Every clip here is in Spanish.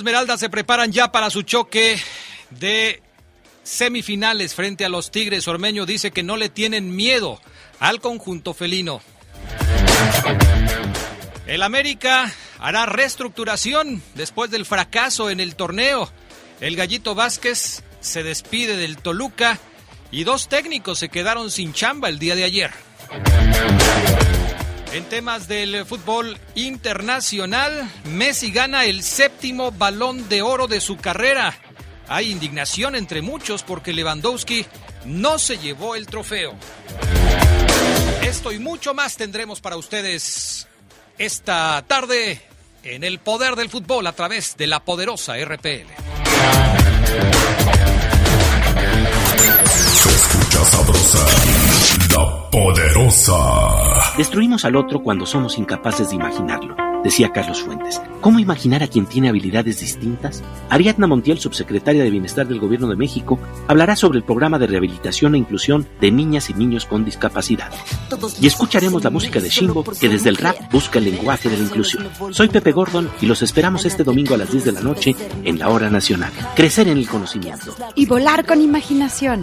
Los Esmeraldas se preparan ya para su choque de semifinales frente a los Tigres. Ormeño dice que no le tienen miedo al conjunto felino. El América hará reestructuración después del fracaso en el torneo. El Gallito Vázquez se despide del Toluca y dos técnicos se quedaron sin chamba el día de ayer. En temas del fútbol internacional, Messi gana el séptimo balón de oro de su carrera. Hay indignación entre muchos porque Lewandowski no se llevó el trofeo. Esto y mucho más tendremos para ustedes esta tarde en el poder del fútbol a través de la poderosa RPL. Escucha sabrosa, la poderosa. Destruimos al otro cuando somos incapaces de imaginarlo, decía Carlos Fuentes. ¿Cómo imaginar a quien tiene habilidades distintas? Ariadna Montiel, subsecretaria de Bienestar del Gobierno de México, hablará sobre el programa de rehabilitación e inclusión de niñas y niños con discapacidad. Y escucharemos la música de Shimbo, que desde el rap busca el lenguaje de la inclusión. Soy Pepe Gordon y los esperamos este domingo a las 10 de la noche en la Hora Nacional. Crecer en el conocimiento. Y volar con imaginación.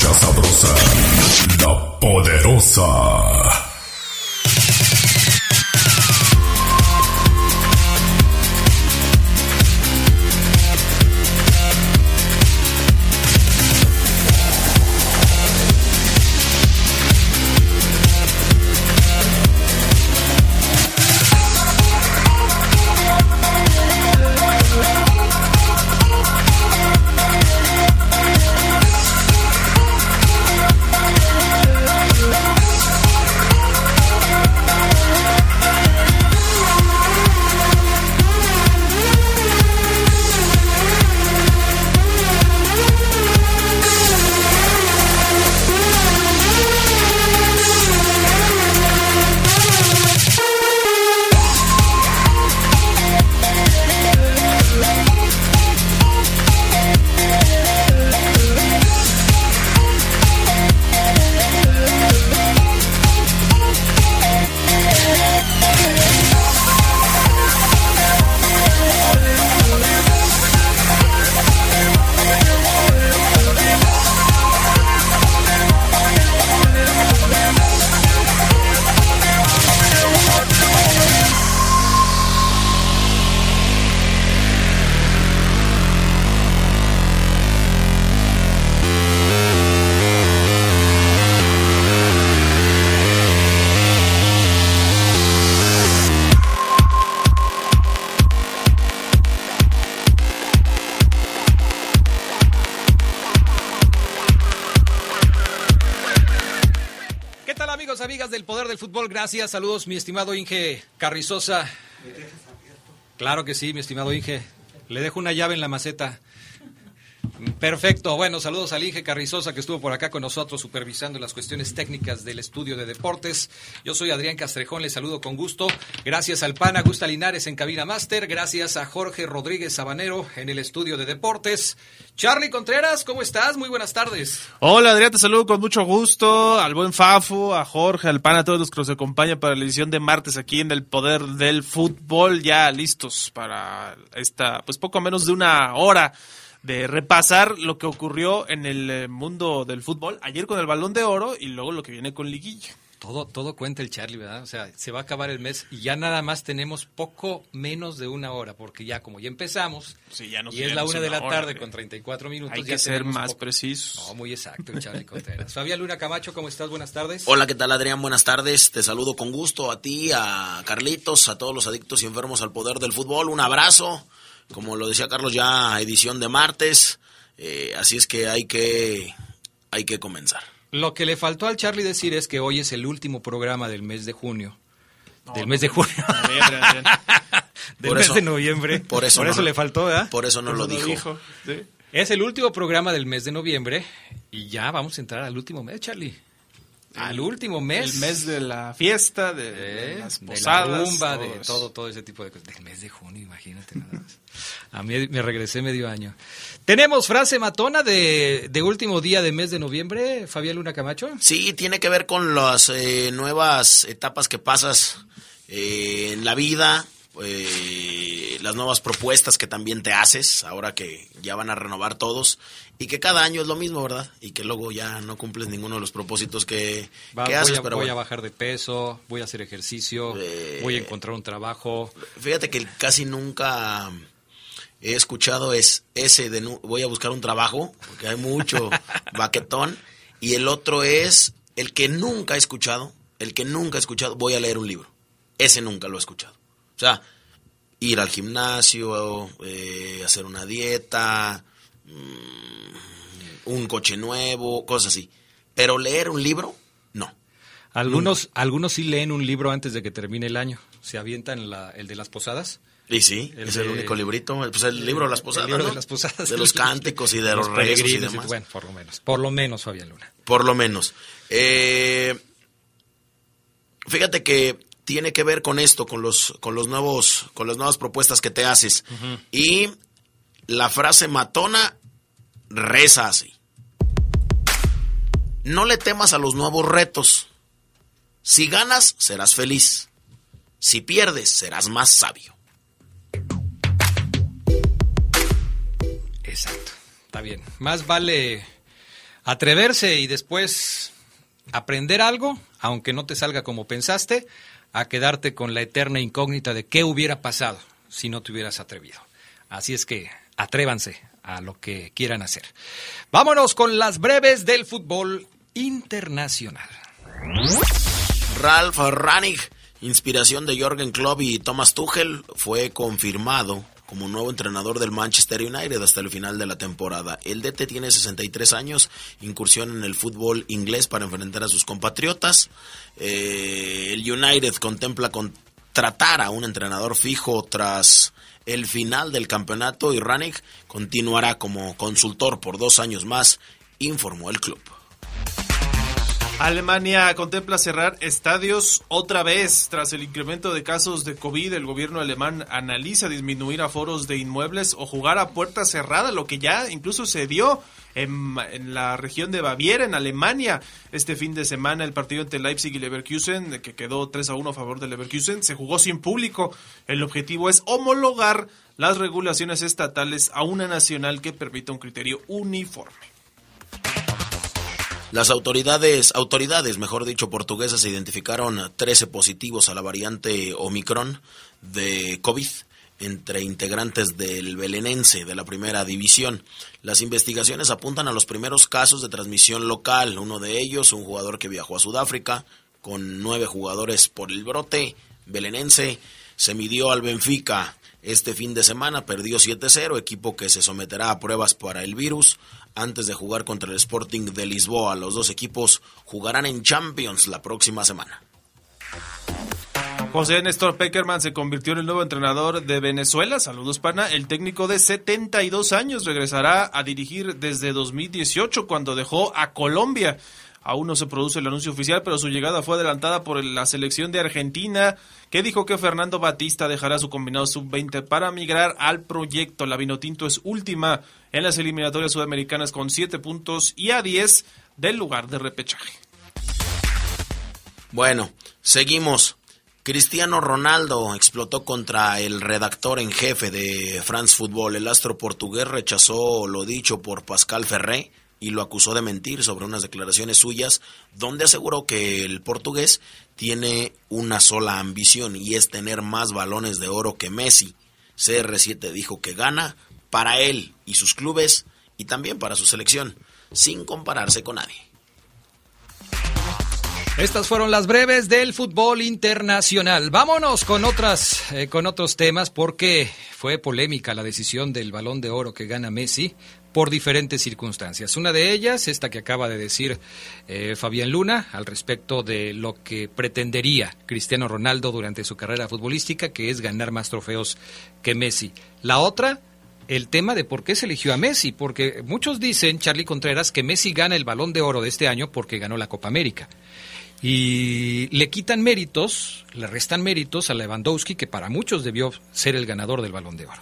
Escucha sabrosa, la poderosa. Fútbol? Gracias, saludos mi estimado Inge Carrizosa. Claro que sí, mi estimado Inge. Le dejo una llave en la maceta. Perfecto. Bueno, saludos a Inge Carrizosa que estuvo por acá con nosotros supervisando las cuestiones técnicas del estudio de deportes. Yo soy Adrián Castrejón, les saludo con gusto. Gracias al PAN Gusta Linares en Cabina Master. Gracias a Jorge Rodríguez Sabanero en el estudio de deportes. Charlie Contreras, ¿cómo estás? Muy buenas tardes. Hola Adrián, te saludo con mucho gusto. Al buen Fafo, a Jorge, al PAN, a todos los que nos acompañan para la edición de martes aquí en el Poder del Fútbol. Ya listos para esta, pues poco menos de una hora de repasar lo que ocurrió en el eh, mundo del fútbol ayer con el balón de oro y luego lo que viene con liguilla. Todo, todo cuenta el Charlie, ¿verdad? O sea, se va a acabar el mes y ya nada más tenemos poco menos de una hora, porque ya como ya empezamos, y es la una de la tarde con 34 minutos. Hay que ser más preciso. No, muy exacto, el Charlie Contreras. Fabián Luna Camacho, ¿cómo estás? Buenas tardes. Hola, ¿qué tal Adrián? Buenas tardes. Te saludo con gusto a ti, a Carlitos, a todos los adictos y enfermos al poder del fútbol. Un abrazo como lo decía Carlos, ya edición de martes, eh, así es que hay que hay que comenzar. Lo que le faltó al Charlie decir es que hoy es el último programa del mes de junio. del mes de junio. del mes de noviembre. Por eso, por eso le faltó, ¿verdad? Por eso no lo dijo. Es el último programa del mes de noviembre y ya vamos a entrar al último mes, Charlie. Al último mes. El mes de la fiesta, de, las posadas. De la rumba, de todo, todo ese tipo de cosas. Del mes de junio, imagínate nada más. A mí me regresé medio año. ¿Tenemos frase matona de, de, último día de mes de noviembre, Fabián Luna Camacho? Sí, tiene que ver con las eh, nuevas etapas que pasas eh, en la vida, eh, las nuevas propuestas que también te haces, ahora que ya van a renovar todos, y que cada año es lo mismo, ¿verdad? Y que luego ya no cumples ninguno de los propósitos que, haces. Voy, a, pero voy a bajar de peso, voy a hacer ejercicio, eh, voy a encontrar un trabajo. Fíjate que casi nunca he escuchado es ese de voy a buscar un trabajo, porque hay mucho baquetón, y el otro es el que nunca he escuchado, el que nunca he escuchado, voy a leer un libro. Ese nunca lo he escuchado. O sea, ir al gimnasio, eh, hacer una dieta, mm, un coche nuevo, cosas así. Pero leer un libro, no. Algunos, algunos sí leen un libro antes de que termine el año. Se avientan la, el de las posadas. Y sí, es el único librito, pues el libro de las posadas. El libro de las posadas. De los cánticos y de los, reyes y demás. Bueno, por lo menos. Por lo menos, Fabián Luna. Por lo menos. Eh, fíjate que tiene que ver con esto, con los, con los nuevos, con las nuevas propuestas que te haces. Y la frase matona reza así. No le temas a los nuevos retos. Si ganas, serás feliz. Si pierdes, serás más sabio. Exacto. Está bien. Más vale atreverse y después aprender algo, aunque no te salga como pensaste, a quedarte con la eterna incógnita de qué hubiera pasado si no te hubieras atrevido. Así es que atrévanse a lo que quieran hacer. Vámonos con las breves del fútbol internacional. Ralf Ranig, inspiración de Jorgen Klopp y Thomas Tuchel, fue confirmado como nuevo entrenador del Manchester United hasta el final de la temporada. El DT tiene 63 años, incursión en el fútbol inglés para enfrentar a sus compatriotas. Eh, el United contempla contratar a un entrenador fijo tras el final del campeonato y Ranik continuará como consultor por dos años más, informó el club. Alemania contempla cerrar estadios otra vez. Tras el incremento de casos de COVID, el gobierno alemán analiza disminuir aforos de inmuebles o jugar a puerta cerrada, lo que ya incluso se dio en, la región de Baviera, en Alemania. Este fin de semana el partido entre Leipzig y Leverkusen, que quedó 3 a 1 a favor de Leverkusen, se jugó sin público. El objetivo es homologar las regulaciones estatales a una nacional que permita un criterio uniforme. Las autoridades, autoridades, mejor dicho, portuguesas identificaron 13 positivos a la variante Omicron de COVID entre integrantes del Belenense de la primera división. Las investigaciones apuntan a los primeros casos de transmisión local, uno de ellos un jugador que viajó a Sudáfrica con nueve jugadores por el brote. Belenense se midió al Benfica este fin de semana, perdió 7-0, equipo que se someterá a pruebas para el virus antes de jugar contra el Sporting de Lisboa. Los dos equipos jugarán en Champions la próxima semana. José Néstor Peckerman se convirtió en el nuevo entrenador de Venezuela. Saludos, pana. El técnico de 72 años regresará a dirigir desde 2018 cuando dejó a Colombia. Aún no se produce el anuncio oficial, pero su llegada fue adelantada por la selección de Argentina, que dijo que Fernando Batista dejará su combinado sub-20 para migrar al proyecto. La Vinotinto es última en las eliminatorias sudamericanas con 7 puntos y a 10 del lugar de repechaje. Bueno, seguimos. Cristiano Ronaldo explotó contra el redactor en jefe de France Football. El astro portugués rechazó lo dicho por Pascal Ferré y lo acusó de mentir sobre unas declaraciones suyas donde aseguró que el portugués tiene una sola ambición y es tener más balones de oro que Messi. CR7 dijo que gana para él y sus clubes y también para su selección, sin compararse con nadie. Estas fueron las breves del fútbol internacional. Vámonos con otras, eh, con otros temas, porque fue polémica la decisión del Balón de Oro que gana Messi por diferentes circunstancias. Una de ellas, esta que acaba de decir eh, Fabián Luna, al respecto de lo que pretendería Cristiano Ronaldo durante su carrera futbolística, que es ganar más trofeos que Messi. La otra, el tema de por qué se eligió a Messi, porque muchos dicen, Charlie Contreras, que Messi gana el balón de oro de este año porque ganó la Copa América. Y le quitan méritos, le restan méritos a Lewandowski, que para muchos debió ser el ganador del balón de oro.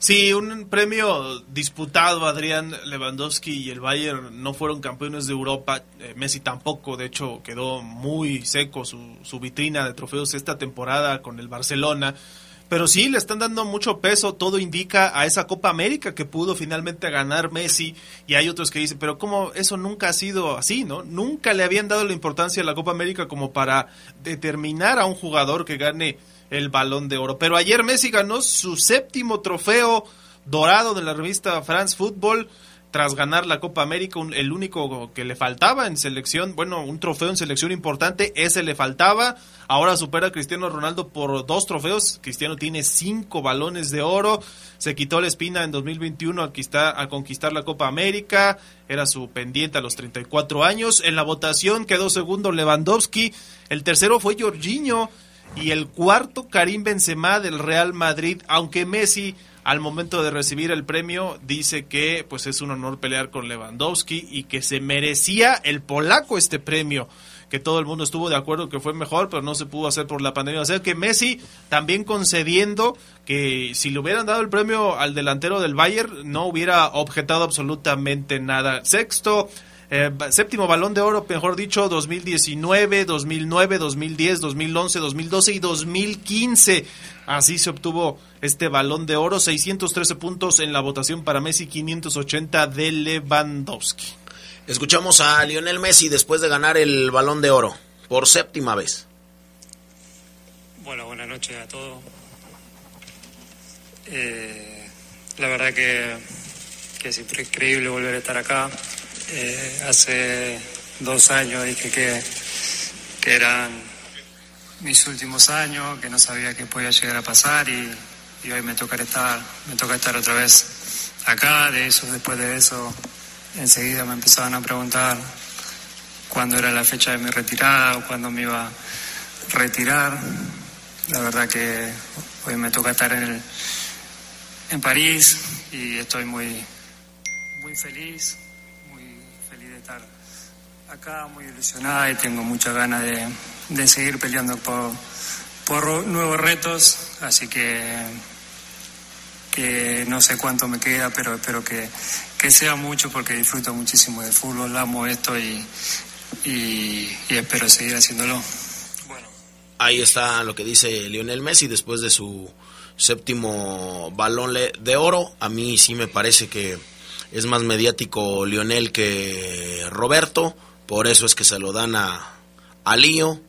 Sí, un premio disputado. Adrián Lewandowski y el Bayern no fueron campeones de Europa. Eh, Messi tampoco. De hecho, quedó muy seco su, su vitrina de trofeos esta temporada con el Barcelona. Pero sí, le están dando mucho peso, todo indica a esa Copa América que pudo finalmente ganar Messi. Y hay otros que dicen, pero ¿cómo eso nunca ha sido así, no? Nunca le habían dado la importancia a la Copa América como para determinar a un jugador que gane el balón de oro. Pero ayer Messi ganó su séptimo trofeo dorado de la revista France Football tras ganar la Copa América, el único que le faltaba en selección, bueno, un trofeo en selección importante, ese le faltaba. Ahora supera a Cristiano Ronaldo por dos trofeos. Cristiano tiene cinco balones de oro. Se quitó la espina en 2021 al conquistar, la Copa América. Era su pendiente a los 34 años. En la votación quedó segundo Lewandowski. El tercero fue Jorginho. Y el cuarto Karim Benzema del Real Madrid. Aunque Messi al momento de recibir el premio dice que pues es un honor pelear con Lewandowski y que se merecía el polaco este premio que todo el mundo estuvo de acuerdo que fue mejor, pero no se pudo hacer por la pandemia. O sea que Messi también concediendo que si le hubieran dado el premio al delantero del Bayern, no hubiera objetado absolutamente nada. Sexto, eh, séptimo balón de oro, mejor dicho, 2019, 2009, 2010, 2011, 2012 y 2015. Así se obtuvo este balón de oro, 613 puntos en la votación para Messi, 580 de Lewandowski. Escuchamos a Lionel Messi después de ganar el balón de oro por séptima vez. Bueno, buenas noches a todos. Eh, la verdad que, que es increíble volver a estar acá. Eh, hace dos años dije que, que eran mis últimos años, que no sabía qué podía llegar a pasar y, hoy me toca estar, me toca estar otra vez acá. De eso, después de eso, enseguida me empezaban a preguntar cuándo era la fecha de mi retirada o cuándo me iba a retirar. La verdad que hoy me toca estar en, en París y estoy muy, muy feliz acá, muy ilusionada y tengo muchas ganas de, seguir peleando por, por nuevos retos, así que, que no sé cuánto me queda, pero espero que, que sea mucho porque disfruto muchísimo de fútbol, amo esto y, y, espero seguir haciéndolo. Bueno. Ahí está lo que dice Lionel Messi después de su séptimo balón de oro. A mí sí me parece que es más mediático Lionel que Roberto, por eso es que se lo dan a, a Lío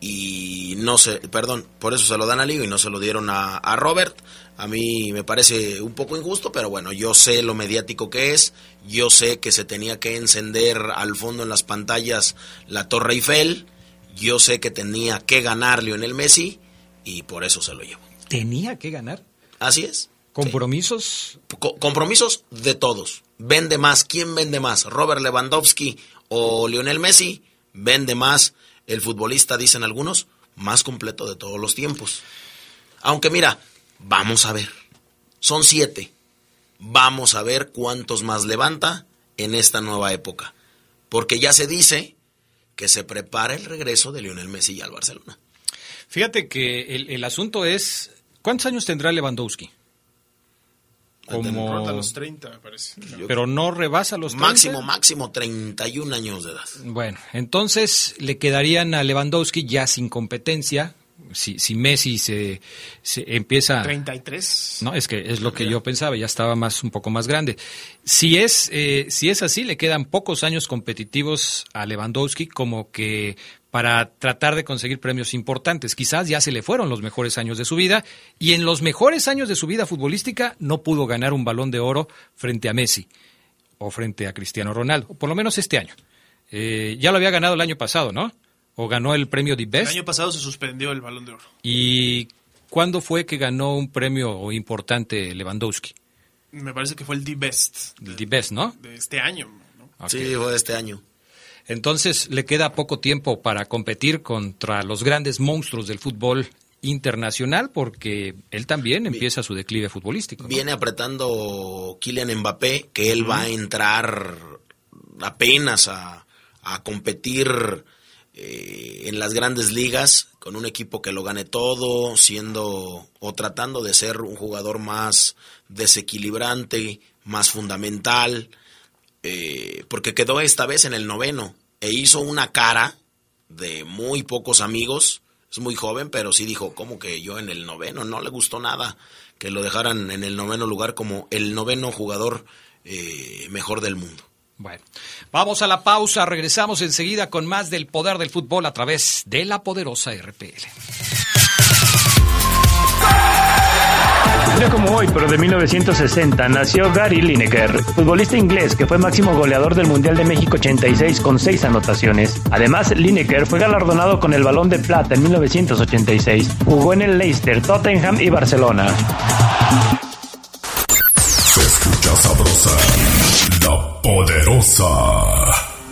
y no se, perdón, por eso se lo dan a Lío y no se lo dieron a, a Robert. A mí me parece un poco injusto, pero bueno, yo sé lo mediático que es, yo sé que se tenía que encender al fondo en las pantallas la Torre Eiffel, yo sé que tenía que ganar Lionel Messi y por eso se lo llevo. ¿Tenía que ganar? Así es. ¿Compromisos? compromisos de todos. Vende más. ¿Quién vende más? ¿Robert Lewandowski o Lionel Messi? Vende más el futbolista, dicen algunos, más completo de todos los tiempos. Aunque mira, vamos a ver. Son siete. Vamos a ver cuántos más levanta en esta nueva época. Porque ya se dice que se prepara el regreso de Lionel Messi al Barcelona. Fíjate que el, el asunto es, ¿cuántos años tendrá Lewandowski? Como... los 30, me parece. Pero no rebasa los 30. Máximo, máximo 31 años de edad. Bueno, entonces le quedarían a Lewandowski ya sin competencia. Si, si Messi se, se empieza... 33. No, es que es lo que yo pensaba, ya estaba más un poco más grande. Si es, eh, si es así, le quedan pocos años competitivos a Lewandowski, como que para tratar de conseguir premios importantes. Quizás ya se le fueron los mejores años de su vida y en los mejores años de su vida futbolística no pudo ganar un balón de oro frente a Messi o frente a Cristiano Ronaldo, por lo menos este año. Eh, ya lo había ganado el año pasado, ¿no? O ganó el premio de Best. El año pasado se suspendió el balón de oro. ¿Y cuándo fue que ganó un premio importante Lewandowski? Me parece que fue el The Best. El The Best, ¿no? De este año. ¿no? Sí, fue de este año. Entonces le queda poco tiempo para competir contra los grandes monstruos del fútbol internacional porque él también empieza su declive futbolístico. ¿no? Viene apretando Kylian Mbappé, que él va a entrar apenas a, a competir eh, en las grandes ligas con un equipo que lo gane todo, siendo o tratando de ser un jugador más desequilibrante, más fundamental eh, porque quedó esta vez en el noveno e hizo una cara de muy pocos amigos. Es muy joven, pero sí dijo, como que yo en el noveno? No le gustó nada que lo dejaran en el noveno lugar como el noveno jugador eh, mejor del mundo. Bueno, vamos a la pausa, regresamos enseguida con más del poder del fútbol a través de la poderosa RPL. Día como hoy, pero de 1960, nació Gary Lineker, futbolista inglés que fue máximo goleador del Mundial de México 86 con seis anotaciones. Además, Lineker fue galardonado con el Balón de Plata en 1986. Jugó en el Leicester, Tottenham y Barcelona. Se escucha sabrosa, la poderosa.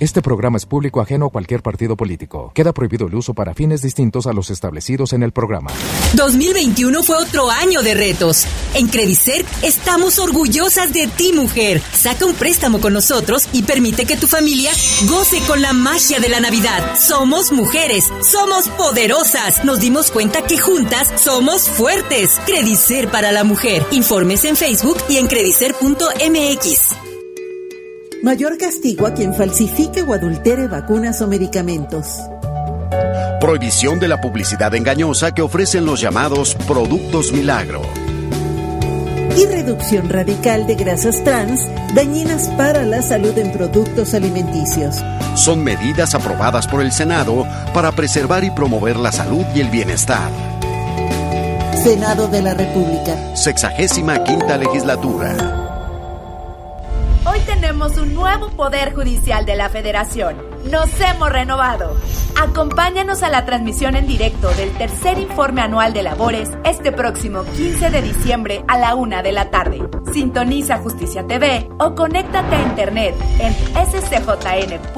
Este programa es público ajeno a cualquier partido político. Queda prohibido el uso para fines distintos a los establecidos en el programa. 2021 fue otro año de retos. En Credicer estamos orgullosas de ti, mujer. Saca un préstamo con nosotros y permite que tu familia goce con la magia de la Navidad. Somos mujeres, somos poderosas. Nos dimos cuenta que juntas somos fuertes. Credicer para la mujer. Informes en Facebook y en credicer.mx. Mayor castigo a quien falsifique o adultere vacunas o medicamentos. Prohibición de la publicidad engañosa que ofrecen los llamados productos milagro. Y reducción radical de grasas trans dañinas para la salud en productos alimenticios. Son medidas aprobadas por el Senado para preservar y promover la salud y el bienestar. Senado de la República. Sexagésima quinta legislatura. Un nuevo Poder Judicial de la Federación. Nos hemos renovado. Acompáñanos a la transmisión en directo del tercer informe anual de labores este próximo 15 de diciembre a la una de la tarde. Sintoniza Justicia TV o conéctate a internet en scjn.gov.mx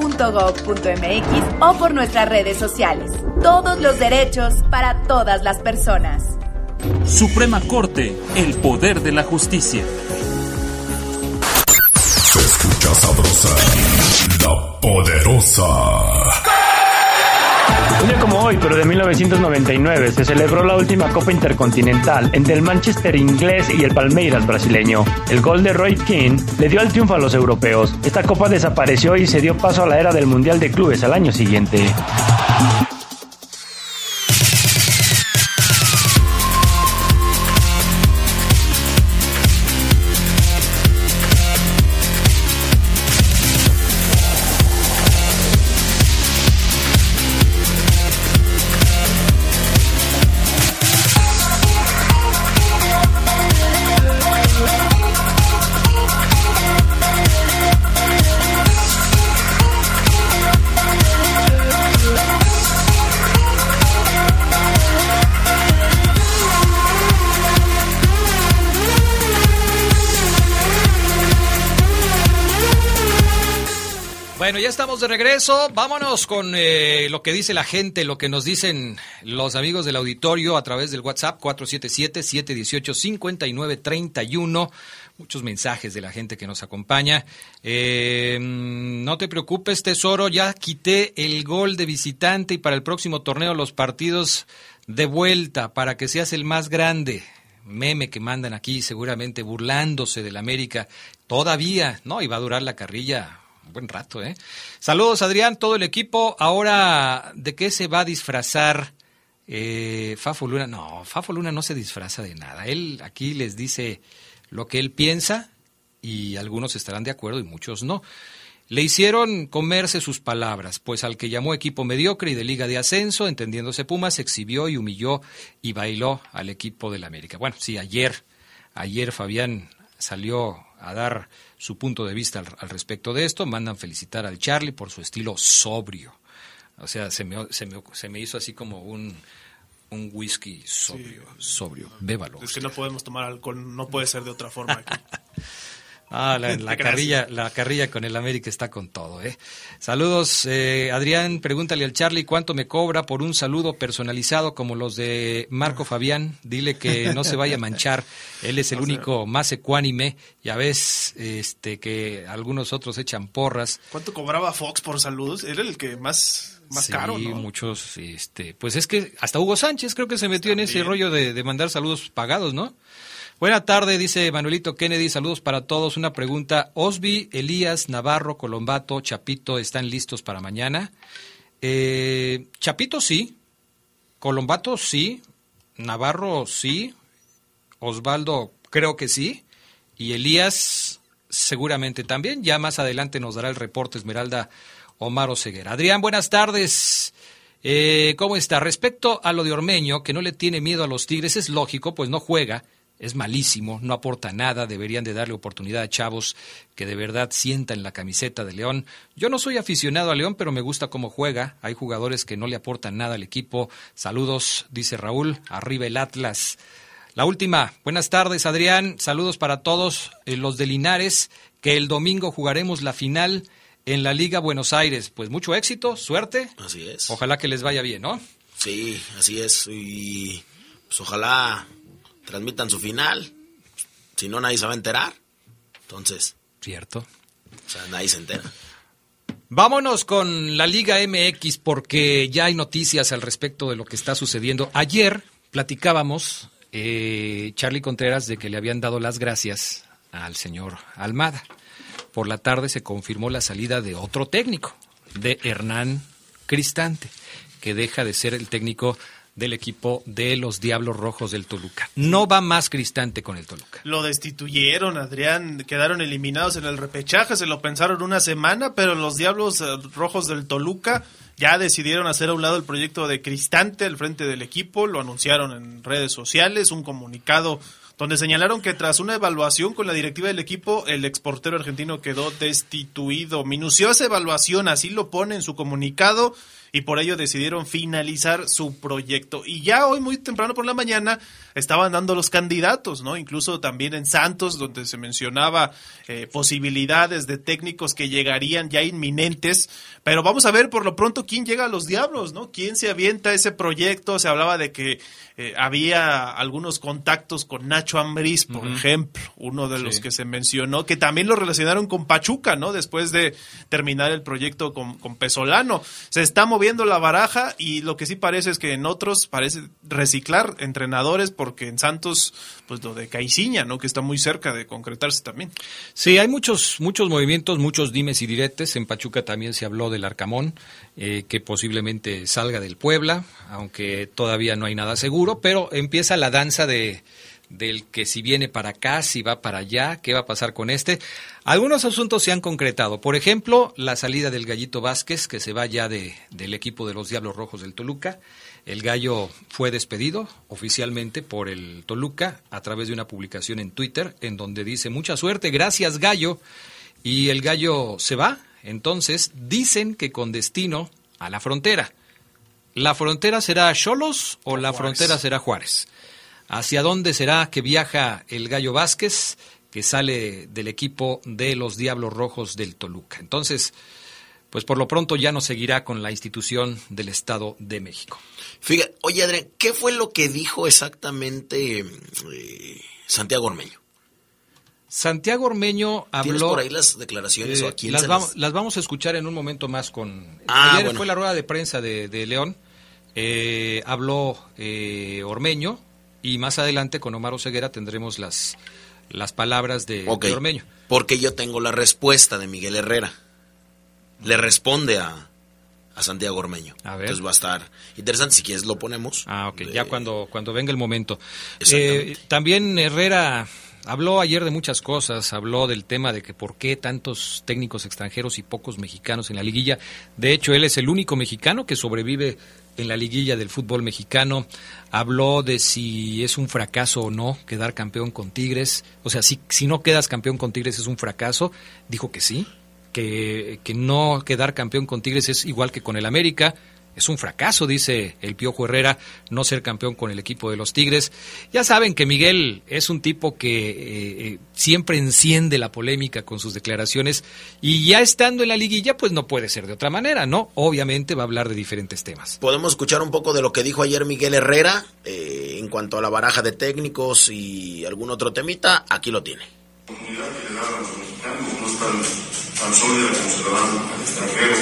o por nuestras redes sociales. Todos los derechos para todas las personas. Suprema Corte, el poder de la justicia. La poderosa. Un día como hoy, pero de 1999, se celebró la última Copa Intercontinental entre el Manchester inglés y el Palmeiras brasileño. El gol de Roy Keane le dio el triunfo a los europeos. Esta copa desapareció y se dio paso a la era del Mundial de Clubes al año siguiente. De regreso. Vámonos con eh, lo que dice la gente, lo que nos dicen los amigos del auditorio a través del WhatsApp 477-718-5931. Muchos mensajes de la gente que nos acompaña. Eh, no te preocupes, tesoro, ya quité el gol de visitante y para el próximo torneo los partidos de vuelta para que seas el más grande meme que mandan aquí, seguramente burlándose del América. Todavía, ¿no? Y va a durar la carrilla buen rato, ¿eh? Saludos, Adrián, todo el equipo. Ahora, ¿de qué se va a disfrazar eh, Fafo Luna? No, Fafo Luna no se disfraza de nada. Él aquí les dice lo que él piensa y algunos estarán de acuerdo y muchos no. Le hicieron comerse sus palabras, pues al que llamó equipo mediocre y de liga de ascenso, entendiéndose Pumas, exhibió y humilló y bailó al equipo del América. Bueno, sí, ayer, ayer Fabián salió a dar su punto de vista al, respecto de esto. Mandan felicitar al Charlie por su estilo sobrio. O sea, se me, se me, se me hizo así como un, un whisky sobrio, sobrio. Bébalo. Es que no podemos tomar alcohol, no puede ser de otra forma aquí. Ah, la, carrilla, la carrilla con el América está con todo, ¿eh? Saludos, eh, Adrián, pregúntale al Charlie cuánto me cobra por un saludo personalizado como los de Marco Fabián. Dile que no se vaya a manchar. Él es el único más ecuánime. Ya ves, este, que algunos otros echan porras. ¿Cuánto cobraba Fox por saludos? Era el que más más caro, ¿no? muchos, este, pues es que hasta Hugo Sánchez creo que se metió en ese rollo de, de mandar saludos pagados, ¿no? Buena tarde, dice Manuelito Kennedy. Saludos para todos. Una pregunta. Osby, Elías, Navarro, Colombato, Chapito, ¿están listos para mañana? Eh, Chapito sí. Colombato sí. Navarro sí. Osvaldo creo que sí. Y Elías seguramente también. Ya más adelante nos dará el reporte Esmeralda Omar Ceguera. Adrián, buenas tardes. Eh, ¿Cómo está? Respecto a lo de Ormeño, que no le tiene miedo a los Tigres, es lógico, pues no juega es malísimo, no aporta nada, deberían de darle oportunidad a chavos que de verdad sientan la camiseta de León. Yo no soy aficionado a León, pero me gusta cómo juega. Hay jugadores que no le aportan nada al equipo. Saludos, dice Raúl, arriba el Atlas. La última, buenas tardes Adrián, saludos para todos eh, los de Linares, que el domingo jugaremos la final en la Liga Buenos Aires. Pues mucho éxito, suerte. Así es. Ojalá que les vaya bien, ¿no? Sí, así es. Y pues ojalá transmitan su final. Si no, nadie se va a enterar. Entonces. Cierto. O sea, nadie se entera. Vámonos con la Liga MX porque ya hay noticias al respecto de lo que está sucediendo. Ayer platicábamos, eh, Charlie Contreras, de que le habían dado las gracias al señor Almada. Por la tarde se confirmó la salida de otro técnico, de Hernán Cristante, que deja de ser el técnico del equipo de los Diablos Rojos del Toluca. No va más Cristante con el Toluca. Lo destituyeron, Adrián, quedaron eliminados en el repechaje, se lo pensaron una semana, pero los Diablos eh, Rojos del Toluca ya decidieron hacer a un lado el proyecto de Cristante al frente del equipo, lo anunciaron en redes sociales, un comunicado donde señalaron que tras una evaluación con la directiva del equipo, el exportero argentino quedó destituido. Minuciosa evaluación, así lo pone en su comunicado y por ello decidieron finalizar su proyecto. Y ya hoy muy temprano por la mañana estaban dando los candidatos, ¿no? Incluso también en Santos, donde se mencionaba eh, posibilidades de técnicos que llegarían ya inminentes. Pero vamos a ver por lo pronto quién llega a los Diablos, ¿no? ¿Quién se avienta ese proyecto? Se hablaba de que eh, había algunos contactos con Nacho Ambriz, por ejemplo, uno de los que se mencionó, que también lo relacionaron con Pachuca, ¿no? Después de terminar el proyecto con, con Pesolano. Se está moviendo la baraja y lo que sí parece es que en otros parece reciclar entrenadores porque en Santos, pues lo de Caiciña, ¿no? Que está muy cerca de concretarse también. Sí, hay muchos, muchos movimientos, muchos dimes y diretes. En Pachuca también se habló del Arcamón, eh, que posiblemente salga del Puebla, aunque todavía no hay nada seguro, pero empieza la danza de del que si viene para acá, si va para allá, qué va a pasar con este. Algunos asuntos se han concretado. Por ejemplo, la salida del Gallito Vázquez, que se va ya de, del equipo de los Diablos Rojos del Toluca. El gallo fue despedido oficialmente por el Toluca a través de una publicación en Twitter en donde dice mucha suerte, gracias gallo. Y el gallo se va. Entonces dicen que con destino a la frontera. ¿La frontera será Cholos o la frontera será Juárez? ¿Hacia dónde será que viaja el gallo Vázquez, que sale del equipo de los Diablos Rojos del Toluca? Entonces, pues por lo pronto ya no seguirá con la institución del Estado de México. Fíjate, oye Adrián, ¿qué fue lo que dijo exactamente eh, Santiago Ormeño? Santiago Ormeño habló. ¿Tienes por ahí las declaraciones o aquí las, vamos, las... vamos a escuchar en un momento más con. Ah, ayer bueno. fue la rueda de prensa de, de León. Eh, habló eh, Ormeño y más adelante con Omar Oseguera tendremos las, las palabras de, de Ormeño. Porque yo tengo la respuesta de Miguel Herrera. Le responde a, a Santiago Ormeño. A ver. Entonces va a estar interesante. Si quieres lo ponemos. Ah, ok, ya cuando, cuando venga el momento. Eh, también Herrera habló ayer de muchas cosas, habló del tema de que por qué tantos técnicos extranjeros y pocos mexicanos en la liguilla. De hecho, él es el único mexicano que sobrevive en la liguilla del fútbol mexicano. Habló de si es un fracaso o no quedar campeón con Tigres. O sea, si, si no quedas campeón con Tigres es un fracaso. Dijo que sí, que, que no quedar campeón con Tigres es igual que con el América. Es un fracaso, dice el Piojo Herrera, no ser campeón con el equipo de los Tigres. Ya saben que Miguel es un tipo que eh, eh, siempre enciende la polémica con sus declaraciones y ya estando en la liguilla, pues no puede ser de otra manera, ¿no? Obviamente va a hablar de diferentes temas. Podemos escuchar un poco de lo que dijo ayer Miguel Herrera eh, en cuanto a la baraja de técnicos y algún otro temita. Aquí lo tiene. Los tan, sólida como dan al extranjero.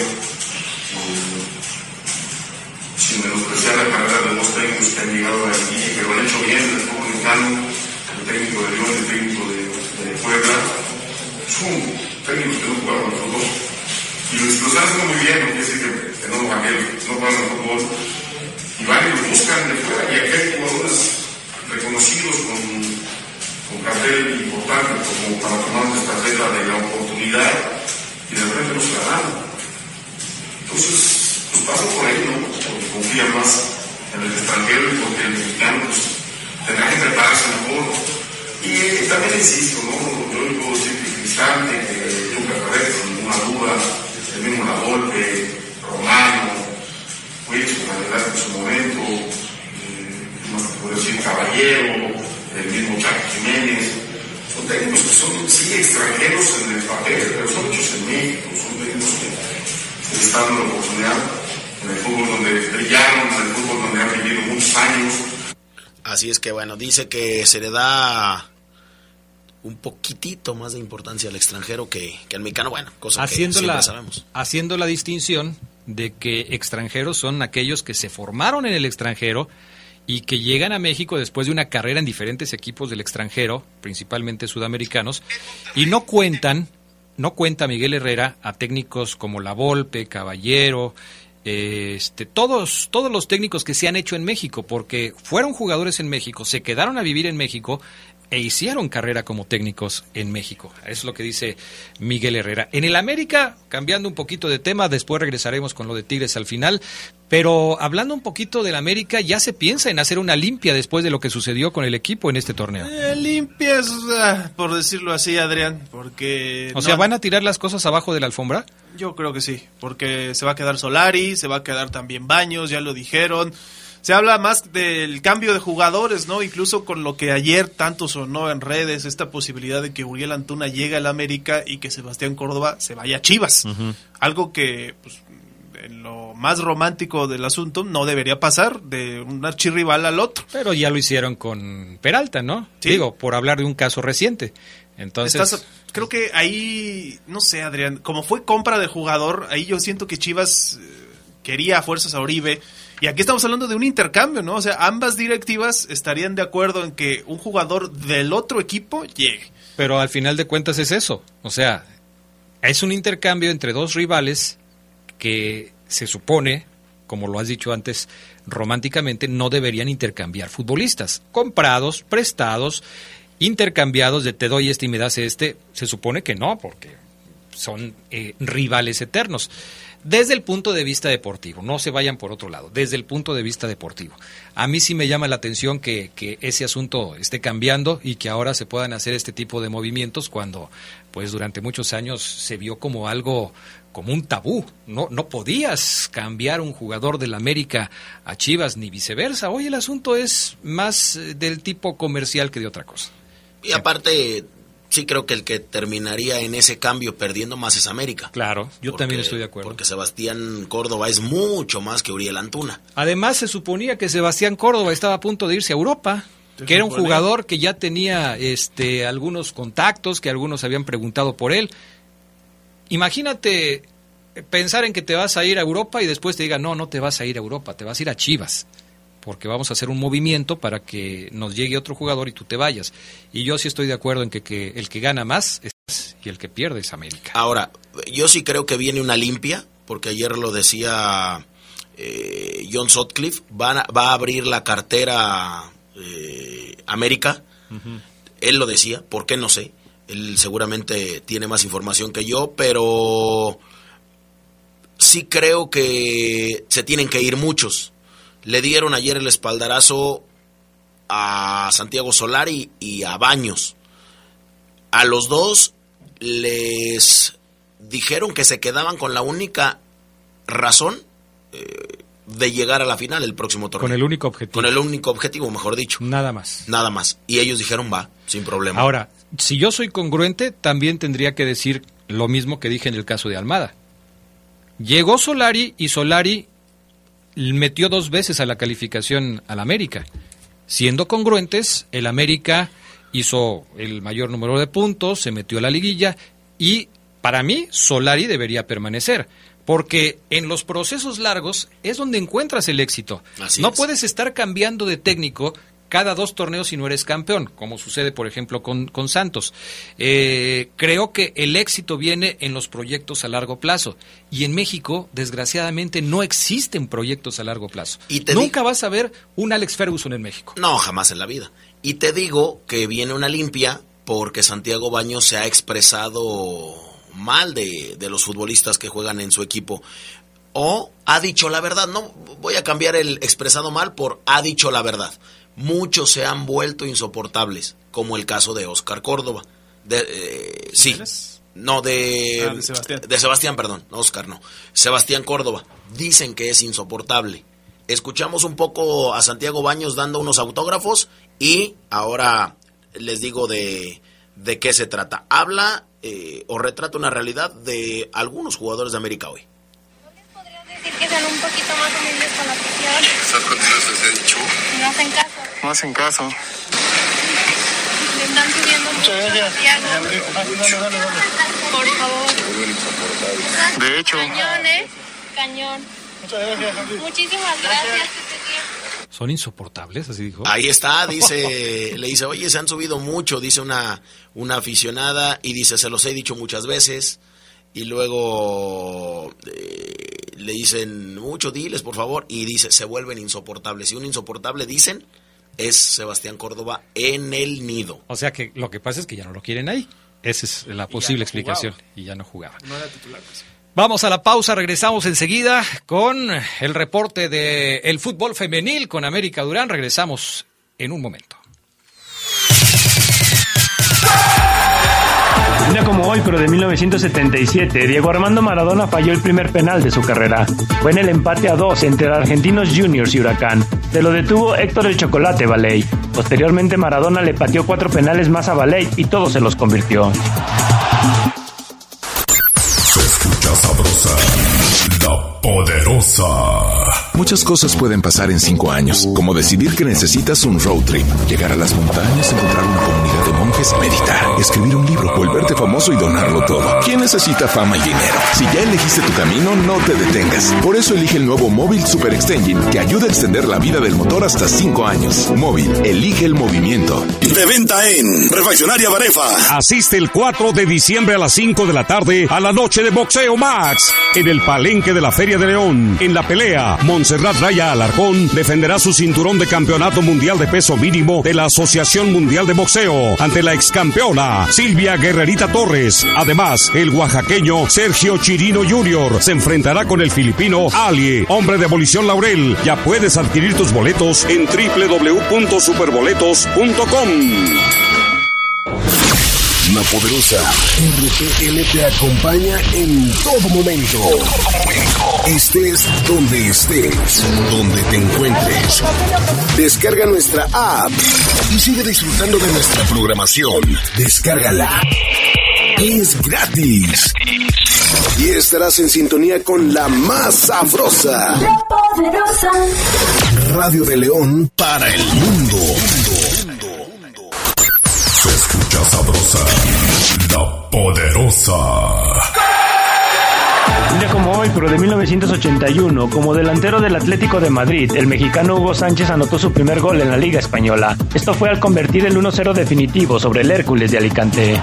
Sin menospreciar la carrera de dos técnicos que han llegado aquí, que lo han hecho bien en el fútbol mexicano, el técnico de León, el técnico de, de Puebla, son técnicos que no jugaron al fútbol. Y lo, lo haciendo muy bien, no quiere decir que, que no, que no juegan al fútbol. Y van y los buscan de fuera, y hay jugadores reconocidos con con cartel importante como para tomar una estafeta de la oportunidad y de repente no se la. Entonces, pues paso por ahí, ¿no? Porque confía más en el extranjero y porque el mexicano tendrá que prepararse mejor. Y eh, también insisto, ¿no? Yo digo siempre Cristante, que yo preparé sin ninguna duda, el mismo La Volpe, Romano, verdad en su momento, eh, no decir Caballero, el mismo Chaco Jiménez, son técnicos que son sí extranjeros en el papel, pero son hechos en México, son técnicos que, que están dando la oportunidad en el fútbol donde brillaron, en el fútbol donde han vivido muchos años. Así es que bueno, dice que se le da un poquitito más de importancia al extranjero que, que al mexicano, bueno, cosa haciendo que siempre la, sabemos. haciendo la distinción de que extranjeros son aquellos que se formaron en el extranjero y que llegan a México después de una carrera en diferentes equipos del extranjero, principalmente sudamericanos, y no cuentan, no cuenta Miguel Herrera a técnicos como La Volpe, Caballero, eh, este, todos, todos los técnicos que se han hecho en México, porque fueron jugadores en México, se quedaron a vivir en México e hicieron carrera como técnicos en México. Es lo que dice Miguel Herrera. En el América, cambiando un poquito de tema, después regresaremos con lo de Tigres al final, pero hablando un poquito del América, ya se piensa en hacer una limpia después de lo que sucedió con el equipo en este torneo. Eh, limpias, ah, por decirlo así, Adrián, porque... O sea, ¿van a tirar las cosas abajo de la alfombra? Yo creo que sí, porque se va a quedar Solari, se va a quedar también Baños, ya lo dijeron. Se habla más del cambio de jugadores, ¿no? Incluso con lo que ayer tanto sonó en redes, esta posibilidad de que Uriel Antuna llegue al América y que Sebastián Córdoba se vaya a Chivas. Algo que, pues, en lo más romántico del asunto, no debería pasar de un archirrival al otro. Pero ya lo hicieron con Peralta, ¿no? Sí. Digo, por hablar de un caso reciente. Entonces, Estás- creo que ahí, no sé, Adrián, como fue compra de jugador, ahí yo siento que Chivas eh, quería a fuerzas a Oribe. Y aquí estamos hablando de un intercambio, ¿no? O sea, ambas directivas estarían de acuerdo en que un jugador del otro equipo llegue. pero al final de cuentas es eso. O sea, es un intercambio entre dos rivales que se supone, como lo has dicho antes, románticamente no deberían intercambiar futbolistas. Comprados, prestados, intercambiados de te doy este y me das este, se supone que no, porque son eh, rivales eternos. Desde el punto de vista deportivo, no se vayan por otro lado, desde el punto de vista deportivo. A mí sí me llama la atención que, ese asunto esté cambiando y que ahora se puedan hacer este tipo de movimientos cuando pues durante muchos años se vio como algo como un tabú, no no podías cambiar un jugador del América a Chivas ni viceversa. Hoy el asunto es más eh, del tipo comercial que de otra cosa. Y aparte, sí creo que el que terminaría en ese cambio perdiendo más es América. Claro, yo Porque- también estoy de acuerdo. Porque Sebastián Córdoba es mucho más que Uriel Antuna. Además, se suponía que Sebastián Córdoba estaba a punto de irse a Europa, que era un jugador que ya tenía este, algunos contactos, que algunos habían preguntado por él. Imagínate pensar en que te vas a ir a Europa y después te digan, no, no te vas a ir a Europa, te vas a ir a Chivas, porque vamos a hacer un movimiento para que nos llegue otro jugador y tú te vayas. Y yo sí estoy de acuerdo en que, que el que gana más es y el que pierde es América. Ahora, yo sí creo que viene una limpia, porque ayer lo decía eh, John Sutcliffe, van a- va a abrir la cartera eh, América. Él lo decía, ¿por qué no sé? Él seguramente tiene más información que yo, pero sí creo que se tienen que ir muchos. Le dieron ayer el espaldarazo a Santiago Solari y a Baños. A los dos les dijeron que se quedaban con la única razón eh, de llegar a la final el próximo torneo. Con el único objetivo. Con el único objetivo, mejor dicho. Nada más. Nada más. Y ellos dijeron, va, sin problema. Ahora, si yo soy congruente, también tendría que decir lo mismo que dije en el caso de Almada. Llegó Solari y Solari metió dos veces a la calificación al América. Siendo congruentes, el América hizo el mayor número de puntos, se metió a la liguilla y para mí Solari debería permanecer. Porque en los procesos largos es donde encuentras el éxito. Así no es. puedes estar cambiando de técnico cada dos torneos si no eres campeón, como sucede, por ejemplo, con, con Santos. Eh, creo que el éxito viene en los proyectos a largo plazo. Y en México, desgraciadamente, no existen proyectos a largo plazo. Y te Nunca vas a ver un Alex Ferguson en México. No, jamás en la vida. Y te digo que viene una limpia porque Santiago Baños se ha expresado mal de, de los futbolistas que juegan en su equipo. O ha dicho la verdad. No, voy a cambiar el expresado mal por ha dicho la verdad. Muchos se han vuelto insoportables, como el caso de Oscar Córdoba. De, eh, sí. No, de, Ah, de Sebastián. de Sebastián, perdón. Oscar, no. Sebastián Córdoba. Dicen que es insoportable. Escuchamos un poco a Santiago Baños dando unos autógrafos y ahora les digo de, de qué se trata. Habla eh, o retrata una realidad de algunos jugadores de América hoy. Decir que sean un poquito más humildes con la afición. ¿Sabes cuántas veces he dicho? No hacen caso. No hacen caso. Le están subiendo mucho Santiago. Por favor. De hecho. Cañón, ¿eh? Cañón. Muchísimas gracias. Son insoportables, así dijo. Ahí está, dice, le dice, oye, se han subido mucho, dice una, una aficionada, y dice, se los he dicho muchas veces, y luego eh, le dicen, mucho, diles, por favor, y dice, se vuelven insoportables. Y un insoportable, dicen, es Sebastián Córdoba en el nido. O sea que lo que pasa es que ya no lo quieren ahí. Esa es la posible no explicación. jugaba. Y ya no jugaba. No era titular. pues. Vamos a la pausa, regresamos enseguida con el reporte del el fútbol femenil con América Durán. Regresamos en un momento. Un día como hoy, pero de 1977, Diego Armando Maradona falló el primer penal de su carrera. Fue en el empate a dos entre Argentinos Juniors y Huracán. Se lo detuvo Héctor el Chocolate Baley. Posteriormente Maradona le pateó cuatro penales más a Baley y todos se los convirtió. Se escucha sabrosa, la poderosa. Muchas cosas pueden pasar en cinco años, como decidir que necesitas un road trip, llegar a las montañas, encontrar una comunidad de monjes, meditar, escribir un libro, volverte famoso y donarlo todo. ¿Quién necesita fama y dinero? Si ya elegiste tu camino, no te detengas. Por eso elige el nuevo Móvil Super Extension, que ayuda a extender la vida del motor hasta cinco años. Móvil, elige el movimiento. De venta en Refaccionaria Barefa. Asiste el 4 de diciembre a las 5 de la tarde a la noche de boxeo Max en el palenque de la Feria de León. En la pelea, Montserrat Raya Alarcón defenderá su cinturón de campeonato mundial de peso mínimo de la Asociación Mundial de Boxeo ante la ex campeona Silvia Guerrerita Torres. Además, el oaxaqueño Sergio Chirino Jr. se enfrentará con el filipino Ali, hombre de abolición Laurel. Ya puedes adquirir tus boletos en www.superboletos.com. poderosa RPL te acompaña en todo momento. Estés donde estés, donde te encuentres. Descarga nuestra app y sigue disfrutando de nuestra programación. Descárgala. Es gratis. Y estarás en sintonía con la más sabrosa. La poderosa. Radio de León para el mundo. Escucha sabrosa, la poderosa. Un día como hoy, pero de 1981, como delantero del Atlético de Madrid, el mexicano Hugo Sánchez anotó su primer gol en la Liga Española. Esto fue al convertir el 1-0 definitivo sobre el Hércules de Alicante.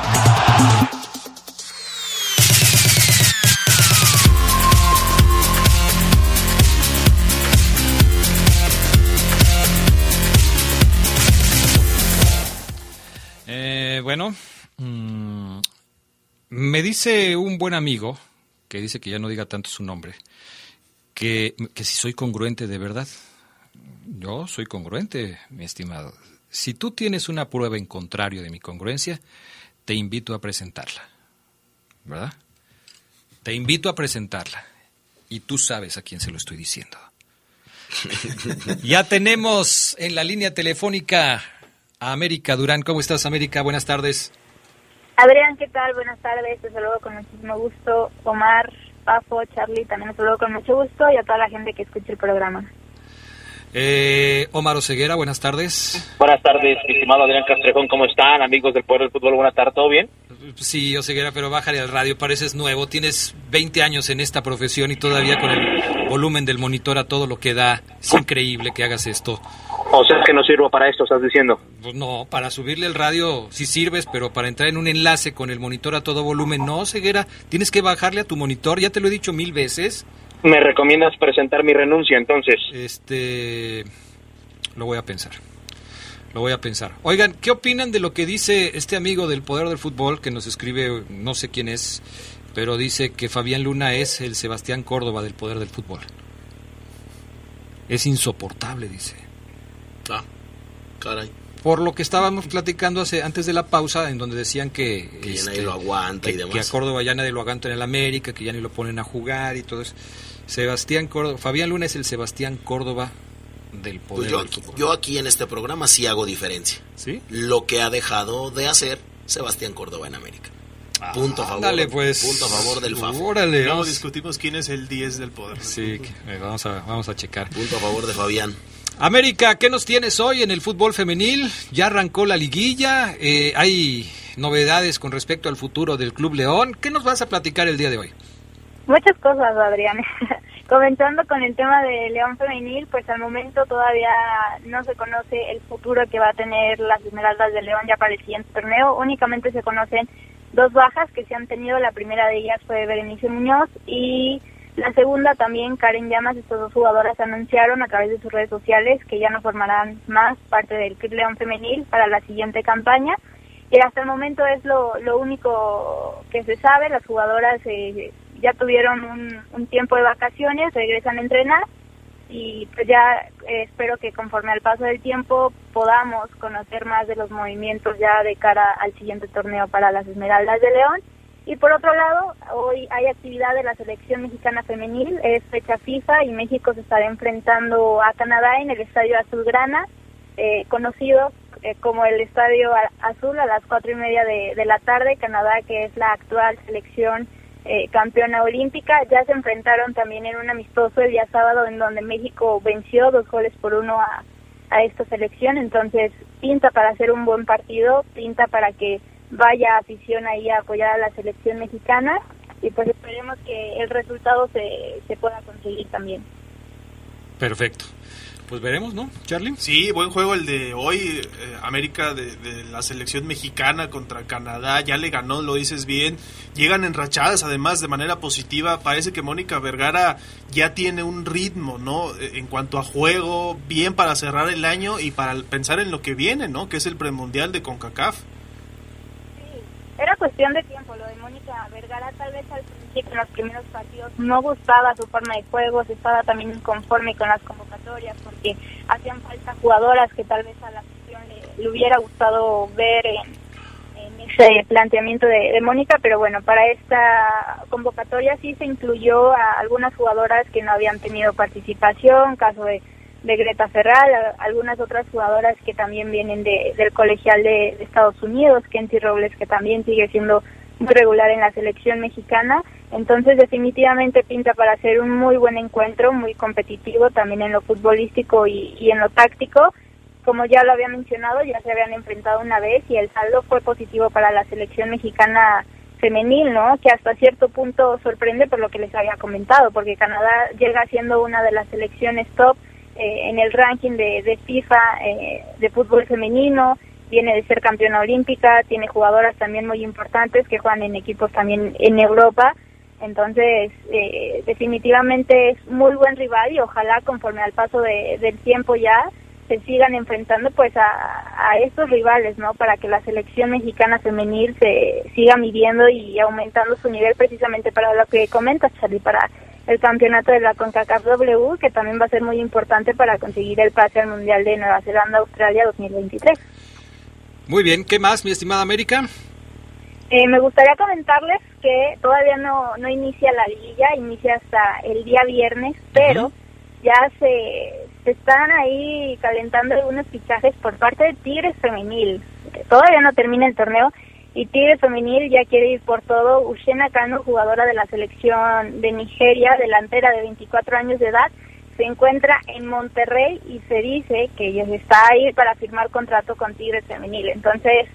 Bueno, mm, me dice un buen amigo, que dice que ya no diga tanto su nombre, que, que si soy congruente de verdad. Yo soy congruente, mi estimado. Si tú tienes una prueba en contrario de mi congruencia, te invito a presentarla. ¿Verdad? Te invito a presentarla. Y tú sabes a quién se lo estoy diciendo. ya tenemos en la línea telefónica a América Durán. ¿Cómo estás, América? Buenas tardes. Adrián, ¿qué tal? Buenas tardes. Te saludo con muchísimo gusto. Omar, Pafo, Charlie, también te saludo con mucho gusto y a toda la gente que escucha el programa. Eh, Omar Oseguera, buenas tardes. Buenas tardes, estimado Adrián Castrejón, ¿cómo están? Amigos del Poder del Fútbol, buenas tardes, ¿todo bien? Sí, Oseguera, pero bájale al radio, pareces nuevo. Tienes 20 años en esta profesión y todavía con el volumen del monitor a todo lo que da. Es increíble que hagas esto. O sea que no sirvo para esto, estás diciendo. Pues no, para subirle el radio sí sirves, pero para entrar en un enlace con el monitor a todo volumen, no, Ceguera. Tienes que bajarle a tu monitor, ya te lo he dicho mil veces. ¿Me recomiendas presentar mi renuncia entonces? Este. Lo voy a pensar. Lo voy a pensar. Oigan, ¿qué opinan de lo que dice este amigo del Poder del Fútbol que nos escribe, no sé quién es, pero dice que Fabián Luna es el Sebastián Córdoba del Poder del Fútbol? Es insoportable, dice. Ah, caray. Por lo que estábamos platicando hace, antes de la pausa, en donde decían que, este, Que ya nadie lo aguanta y que, demás. que a Córdoba ya nadie lo aguanta en el América, que ya ni lo ponen a jugar y todo eso. Sebastián Córdoba, Fabián Luna es el Sebastián Córdoba del Pues Poder yo, del aquí, yo aquí en este programa sí hago diferencia. ¿Sí? Lo que ha dejado de hacer Sebastián Córdoba en América. Punto a favor. ándale, pues. Punto a favor del FAF. Órale, Luego discutimos quién es el 10 del poder. Sí, que- eh, vamos a, vamos a checar. Punto a favor de Fabián. América, ¿qué nos tienes hoy en el fútbol femenil? Ya arrancó la liguilla, eh, hay novedades con respecto al futuro del Club León. ¿Qué nos vas a platicar el día de hoy? Muchas cosas, Adrián. Comenzando con el tema de León Femenil, pues al momento todavía no se conoce el futuro que va a tener las Esmeraldas de León ya para el siguiente torneo. Únicamente se conocen dos bajas que se han tenido. La primera de ellas fue Berenice Muñoz y la segunda también Karen Llamas. Estas dos jugadoras anunciaron a través de sus redes sociales que ya no formarán más parte del Club León Femenil para la siguiente campaña. Y hasta el momento es lo, lo único que se sabe. Las jugadoras eh, ya tuvieron un, tiempo de vacaciones, regresan a entrenar y pues ya eh, espero que conforme al paso del tiempo podamos conocer más de los movimientos ya de cara al siguiente torneo para las Esmeraldas de León. Y por otro lado, hoy hay actividad de la selección mexicana femenil, es fecha FIFA y México se estará enfrentando a Canadá en el Estadio Azulgrana, eh, conocido eh, como el Estadio Azul a las cuatro y media de, de la tarde. Canadá, que es la actual selección eh, campeona olímpica, ya se enfrentaron también en un amistoso el día sábado en donde México venció dos goles por uno a, a esta selección. Entonces, pinta para hacer un buen partido, pinta para que vaya afición ahí a apoyar a la selección mexicana y pues esperemos que el resultado se, se pueda conseguir también. Perfecto. Pues veremos, ¿no, Charlie? Sí, buen juego el de hoy. eh, América de, de la selección mexicana contra Canadá. Ya le ganó, lo dices bien. Llegan enrachadas, además, de manera positiva. Parece que Mónica Vergara ya tiene un ritmo, ¿no? Eh, En cuanto a juego, bien para cerrar el año y para pensar en lo que viene, ¿no? Que es el premundial de CONCACAF. Era cuestión de tiempo, lo de Mónica Vergara tal vez al principio en los primeros partidos no gustaba su forma de juego, se estaba también inconforme con las convocatorias porque hacían falta jugadoras que tal vez a la afición le, hubiera gustado ver en, ese planteamiento de, de Mónica, pero bueno, para esta convocatoria sí se incluyó a algunas jugadoras que no habían tenido participación, caso de, de Greta Ferral, algunas otras jugadoras que también vienen de, del colegial de, de Estados Unidos, Kenty Robles, que también sigue siendo muy regular en la selección mexicana. Entonces, definitivamente pinta para ser un muy buen encuentro, muy competitivo también en lo futbolístico y, y en lo táctico. Como ya lo había mencionado, ya se habían enfrentado una vez y el saldo fue positivo para la selección mexicana femenil, ¿no? Que hasta cierto punto sorprende por lo que les había comentado, porque Canadá llega siendo una de las selecciones top eh, en el ranking de, de FIFA eh, de fútbol femenino, viene de ser campeona olímpica, tiene jugadoras también muy importantes que juegan en equipos también en Europa, entonces eh, definitivamente es muy buen rival y ojalá conforme al paso de- del tiempo ya se sigan enfrentando pues a, estos rivales, ¿no? Para que la selección mexicana femenil se siga midiendo y aumentando su nivel precisamente para lo que comentas, Charlie, para el campeonato de la CONCACAF W, que también va a ser muy importante para conseguir el pase al Mundial de Nueva Zelanda-Australia 2023. Muy bien, ¿qué más, mi estimada América? Eh, me gustaría comentarles que todavía no, no inicia la liguilla, inicia hasta el día viernes, pero ya se, se están ahí calentando algunos fichajes por parte de Tigres Femenil. Todavía no termina el torneo y Tigres Femenil ya quiere ir por todo. Ushena Kano, jugadora de la selección de Nigeria, delantera de 24 años de edad, se encuentra en Monterrey y se dice que ella está ahí para firmar contrato con Tigres Femenil. Entonces,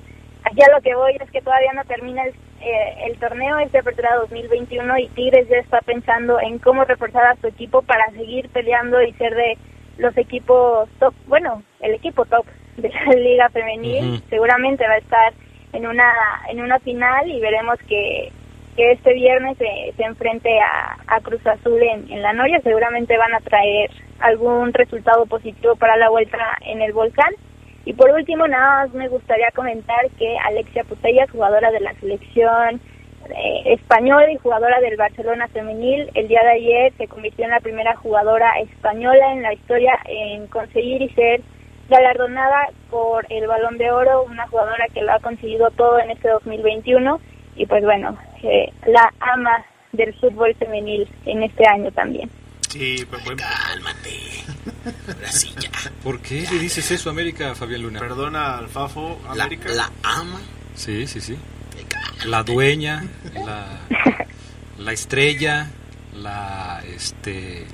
aquí a lo que voy es que todavía no termina el, eh, el torneo, es de apertura 2021 y Tigres ya está pensando en cómo reforzar a su equipo para seguir peleando y ser de los equipos top, bueno, el equipo top de la liga femenil. Seguramente va a estar en una en una final y veremos que, que este viernes se, se enfrente a, a Cruz Azul en, en la Noria. Seguramente van a traer algún resultado positivo para la vuelta en el volcán. Y por último, nada más me gustaría comentar que Alexia Putellas, jugadora de la selección eh, española y jugadora del Barcelona femenil, el día de ayer se convirtió en la primera jugadora española en la historia en conseguir y ser galardonada por el Balón de Oro, una jugadora que lo ha conseguido todo en este 2021 y pues bueno, eh, la ama del fútbol femenil en este año también. Sí, pues bueno. Cálmate. Ahora sí, ya. ¿Por qué le dices eso a América, Fabián Luna? Perdona al Fafo, La, América. la ama. Sí, sí, sí. La dueña, la, la estrella, la este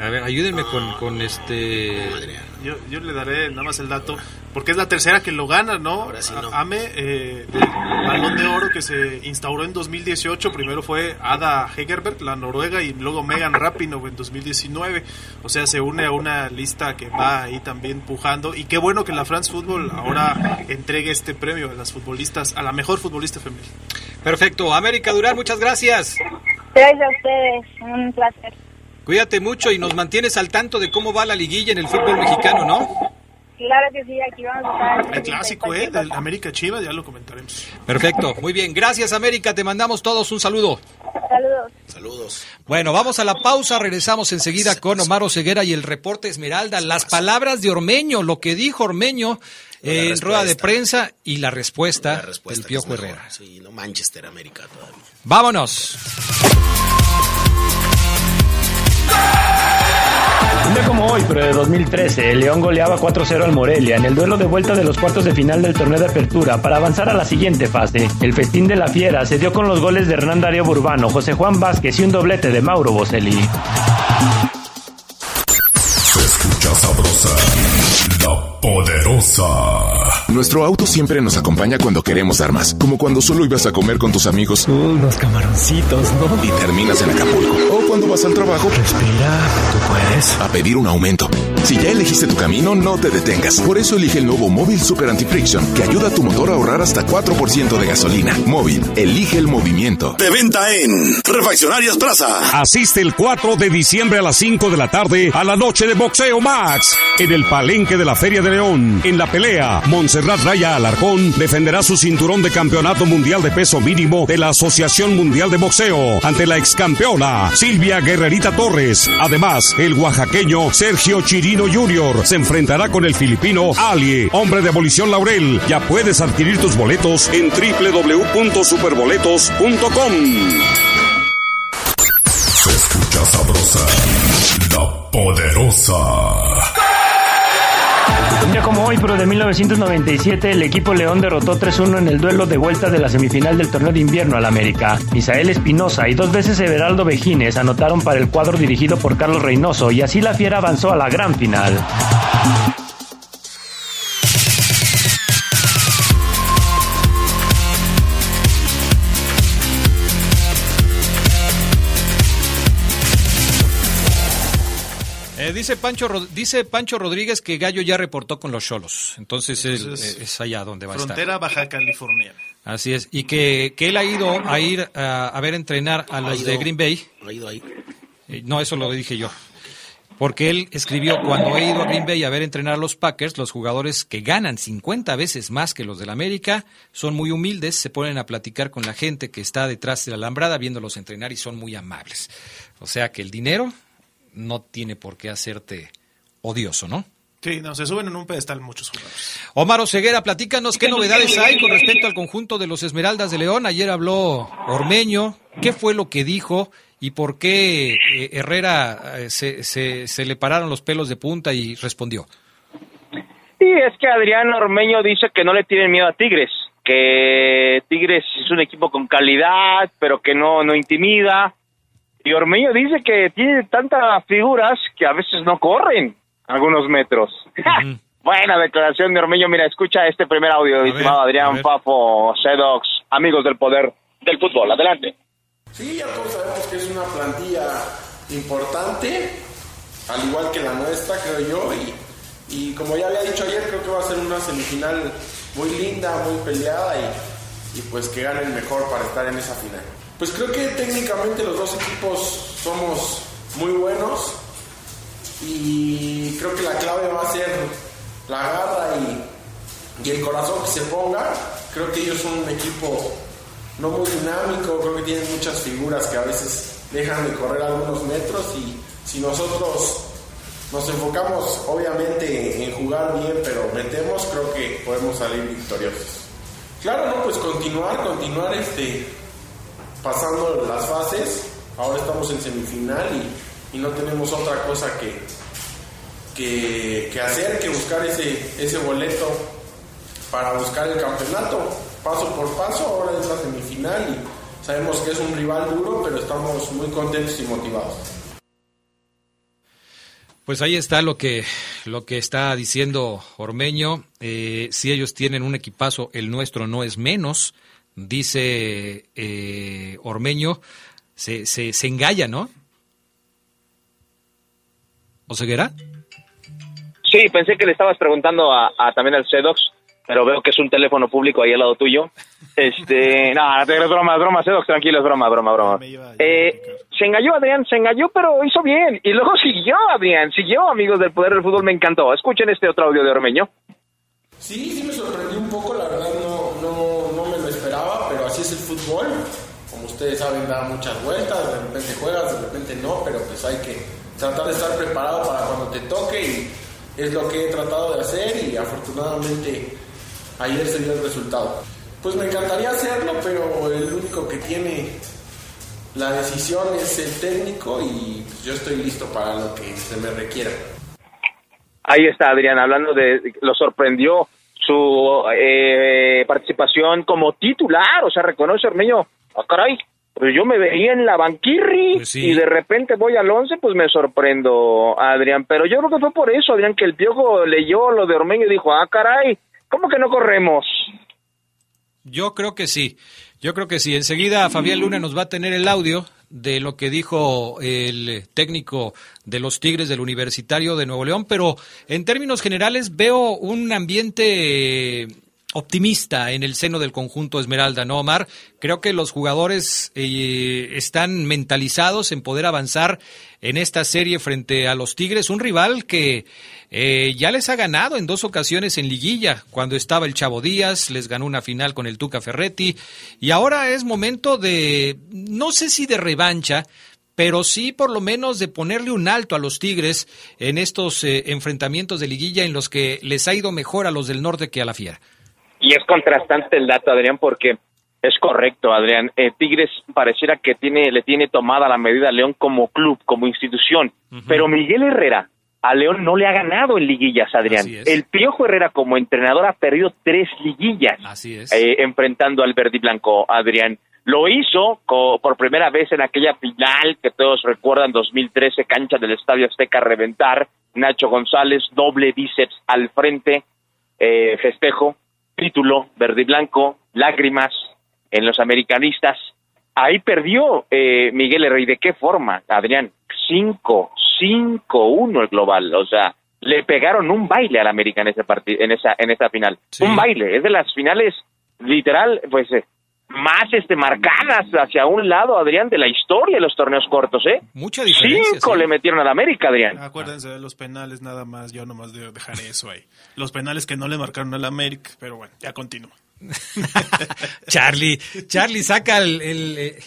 a ver, ayúdenme con, con este Yo, yo le daré nada más el dato, porque es la tercera que lo gana, ¿no? A- Ame, eh, del balón de oro que se instauró en 2018. Primero fue Ada Hegerberg, la noruega, y luego Megan Rapinoe en 2019. O sea, se une a una lista que va ahí también pujando. Y qué bueno que la France Football ahora entregue este premio a las futbolistas, a la mejor futbolista femenil. Perfecto, América Durán, muchas gracias. Gracias a ustedes, un placer. Cuídate mucho y nos mantienes al tanto de cómo va la liguilla en el fútbol mexicano, ¿no? Claro que sí, aquí vamos a estar. El clásico, ¿eh? Del América Chivas, ya lo comentaremos. Perfecto, muy bien. Gracias, América. Te mandamos todos un saludo. Saludos. Saludos. Bueno, vamos a la pausa. Regresamos enseguida con Omar Ceguera y el reporte Esmeralda. Las palabras de Ormeño, lo que dijo Ormeño eh, en rueda de prensa y la respuesta, del Piojo Herrera. Sí, no Manchester América todavía. Vámonos. Un día como hoy, pero de 2013, el León goleaba 4-0 al Morelia en el duelo de vuelta de los cuartos de final del torneo de apertura para avanzar a la siguiente fase. El festín de la fiera se dio con los goles de Hernán Darío Burbano, José Juan Vázquez y un doblete de Mauro Boselli. Se escucha sabrosa, la poderosa. Nuestro auto siempre nos acompaña cuando queremos dar más, como cuando solo ibas a comer con tus amigos. Unos camaroncitos, ¿no? Y terminas en Acapulco. Cuando vas al trabajo. Respira, tú puedes. A pedir un aumento. Si ya elegiste tu camino, no te detengas. Por eso elige el nuevo Móvil Super Anti-Friction, que ayuda a tu motor a ahorrar hasta 4% de gasolina. Móvil, elige el movimiento. De venta en Refaccionarias Plaza. Asiste el 4 de diciembre a las 5 de la tarde a la noche de Boxeo Max en el Palenque de la Feria de León. En la pelea, Montserrat Raya Alarcón defenderá su cinturón de campeonato mundial de peso mínimo de la Asociación Mundial de Boxeo ante la ex campeona Guerrerita Torres. Además, el oaxaqueño Sergio Chiri Chino Jr. se enfrentará con el filipino Ali, hombre de abolición laurel. Ya puedes adquirir tus boletos en www.superboletos.com. Se escucha sabrosa, la poderosa. Hoy, pero de 1997, el equipo León derrotó 3-1 en el duelo de vuelta de la semifinal del torneo de invierno al América. Misael Espinosa y dos veces Everaldo Vejines anotaron para el cuadro dirigido por Carlos Reynoso y así la Fiera avanzó a la gran final. Dice, Pancho, dice Pancho Rodríguez que Gallo ya reportó con los Cholos. Entonces, él, Entonces, es allá donde va a estar. Frontera Baja California. Así es. Y que, que él ha ido a ir a, a ver entrenar a los ido. de Green Bay. Ha ido ahí. Eh, No, eso lo dije yo. Porque él escribió, cuando he ido a Green Bay a ver entrenar a los Packers, los jugadores que ganan 50 veces más que los del América son muy humildes, se ponen a platicar con la gente que está detrás de la alambrada viéndolos entrenar y son muy amables. O sea que el dinero no tiene por qué hacerte odioso, ¿no? Sí, no, se suben en un pedestal muchos jugadores. Omar Oseguera, platícanos qué novedades hay con respecto al conjunto de los Esmeraldas de León. Ayer habló Ormeño. ¿Qué fue lo que dijo y por qué eh, Herrera eh, se, se, se le pararon los pelos de punta y respondió? Sí, es que Adrián Ormeño dice que no le tienen miedo a Tigres, que Tigres es un equipo con calidad, pero que no, no intimida. Y Ormeño dice que tiene tantas figuras que a veces no corren algunos metros. Buena declaración de Ormeño. Mira, escucha este primer audio, estimado Adrián Fafo, Sedox, amigos del poder del fútbol. Adelante. Sí, ya todos sabemos que es una plantilla importante, al igual que la nuestra, creo yo, y, y como ya había dicho ayer, creo que va a ser una semifinal muy linda, muy peleada y, y pues que gane el mejor para estar en esa final. Pues creo que técnicamente los dos equipos somos muy buenos y creo que la clave va a ser la garra y, el corazón que se ponga. Creo que ellos son un equipo no muy dinámico, creo que tienen muchas figuras que a veces dejan de correr algunos metros y si nosotros nos enfocamos obviamente en jugar bien pero metemos, creo que podemos salir victoriosos. Claro, no, pues continuar, continuar este pasando las fases. Ahora estamos en semifinal y, no tenemos otra cosa que, que, que hacer que buscar ese, ese boleto para buscar el campeonato paso por paso, ahora es la semifinal y sabemos que es un rival duro, pero estamos muy contentos y motivados. Pues ahí está lo que, lo que está diciendo Ormeño. Eh, si ellos tienen un equipazo, el nuestro no es menos, dice eh, Ormeño. Se, se, se engalla, ¿no? ¿Oseguera? Sí, pensé que le estabas preguntando a, a también al Sedox, pero veo que es un teléfono público ahí al lado tuyo. Este, no, es broma, es broma, Sedox, tranquilo, es broma, broma, broma. Eh, se engañó Adrián, se engañó, pero hizo bien. Y luego siguió Adrián, siguió, amigos del Poder del Fútbol, me encantó. Escuchen este otro audio de Ormeño. Sí, sí me sorprendió un poco, la verdad no, no, no me lo esperaba, pero así es el fútbol. Como ustedes saben, da muchas vueltas, de repente juegas, de repente no, pero pues hay que tratar de estar preparado para cuando te toque y es lo que he tratado de hacer y afortunadamente ayer se dio el resultado. Pues me encantaría hacerlo, pero el único que tiene la decisión es el técnico y pues, yo estoy listo para lo que se me requiera. Ahí está Adrián, hablando de, lo sorprendió su eh, participación como titular, o sea, reconoce Ormeño, ah, caray, pero yo me veía en la banquirri y de repente voy al 11, pues me sorprendo, Adrián, pero yo creo que fue por eso, Adrián, que el Piojo leyó lo de Ormeño y dijo, ah, caray, ¿cómo que no corremos? Yo creo que sí. Yo creo que sí. Enseguida Fabián Luna nos va a tener el audio de lo que dijo el técnico de los Tigres del Universitario de Nuevo León, pero en términos generales veo un ambiente optimista en el seno del conjunto Esmeralda, ¿no, Omar? Creo que los jugadores eh, están mentalizados en poder avanzar en esta serie frente a los Tigres, un rival que eh, ya les ha ganado en dos ocasiones en liguilla, cuando estaba el Chavo Díaz, les ganó una final con el Tuca Ferretti, y ahora es momento de, no sé si de revancha, pero sí por lo menos de ponerle un alto a los Tigres en estos eh, enfrentamientos de liguilla en los que les ha ido mejor a los del norte que a la Fiera. Y es contrastante el dato, Adrián, porque es correcto, Adrián. Eh, Tigres pareciera que tiene, le tiene tomada la medida a León como club, como institución. Pero Miguel Herrera a León no le ha ganado en liguillas, Adrián. El Piojo Herrera como entrenador ha perdido tres liguillas eh, enfrentando al verde y blanco, Adrián. Lo hizo por primera vez en aquella final que todos recuerdan, 2013, cancha del Estadio Azteca reventar. Nacho González, doble bíceps al frente, eh, festejo, título, verde y blanco, lágrimas, en los americanistas. Ahí perdió eh, Miguel Herrera. ¿Y de qué forma, Adrián? 5, 5-1 el global. O sea, le pegaron un baile al América en ese en esa, en esa final. Un baile. Es de las finales, literal, pues, eh, más este marcadas hacia un lado, Adrián, de la historia de los torneos cortos, ¿eh? Mucha diferencia. Cinco le metieron al América, Adrián. Acuérdense de los penales nada más, yo nomás debo dejar eso ahí. Los penales que no le marcaron al América, pero bueno, ya continúa. Charlie, Charlie saca el, eh,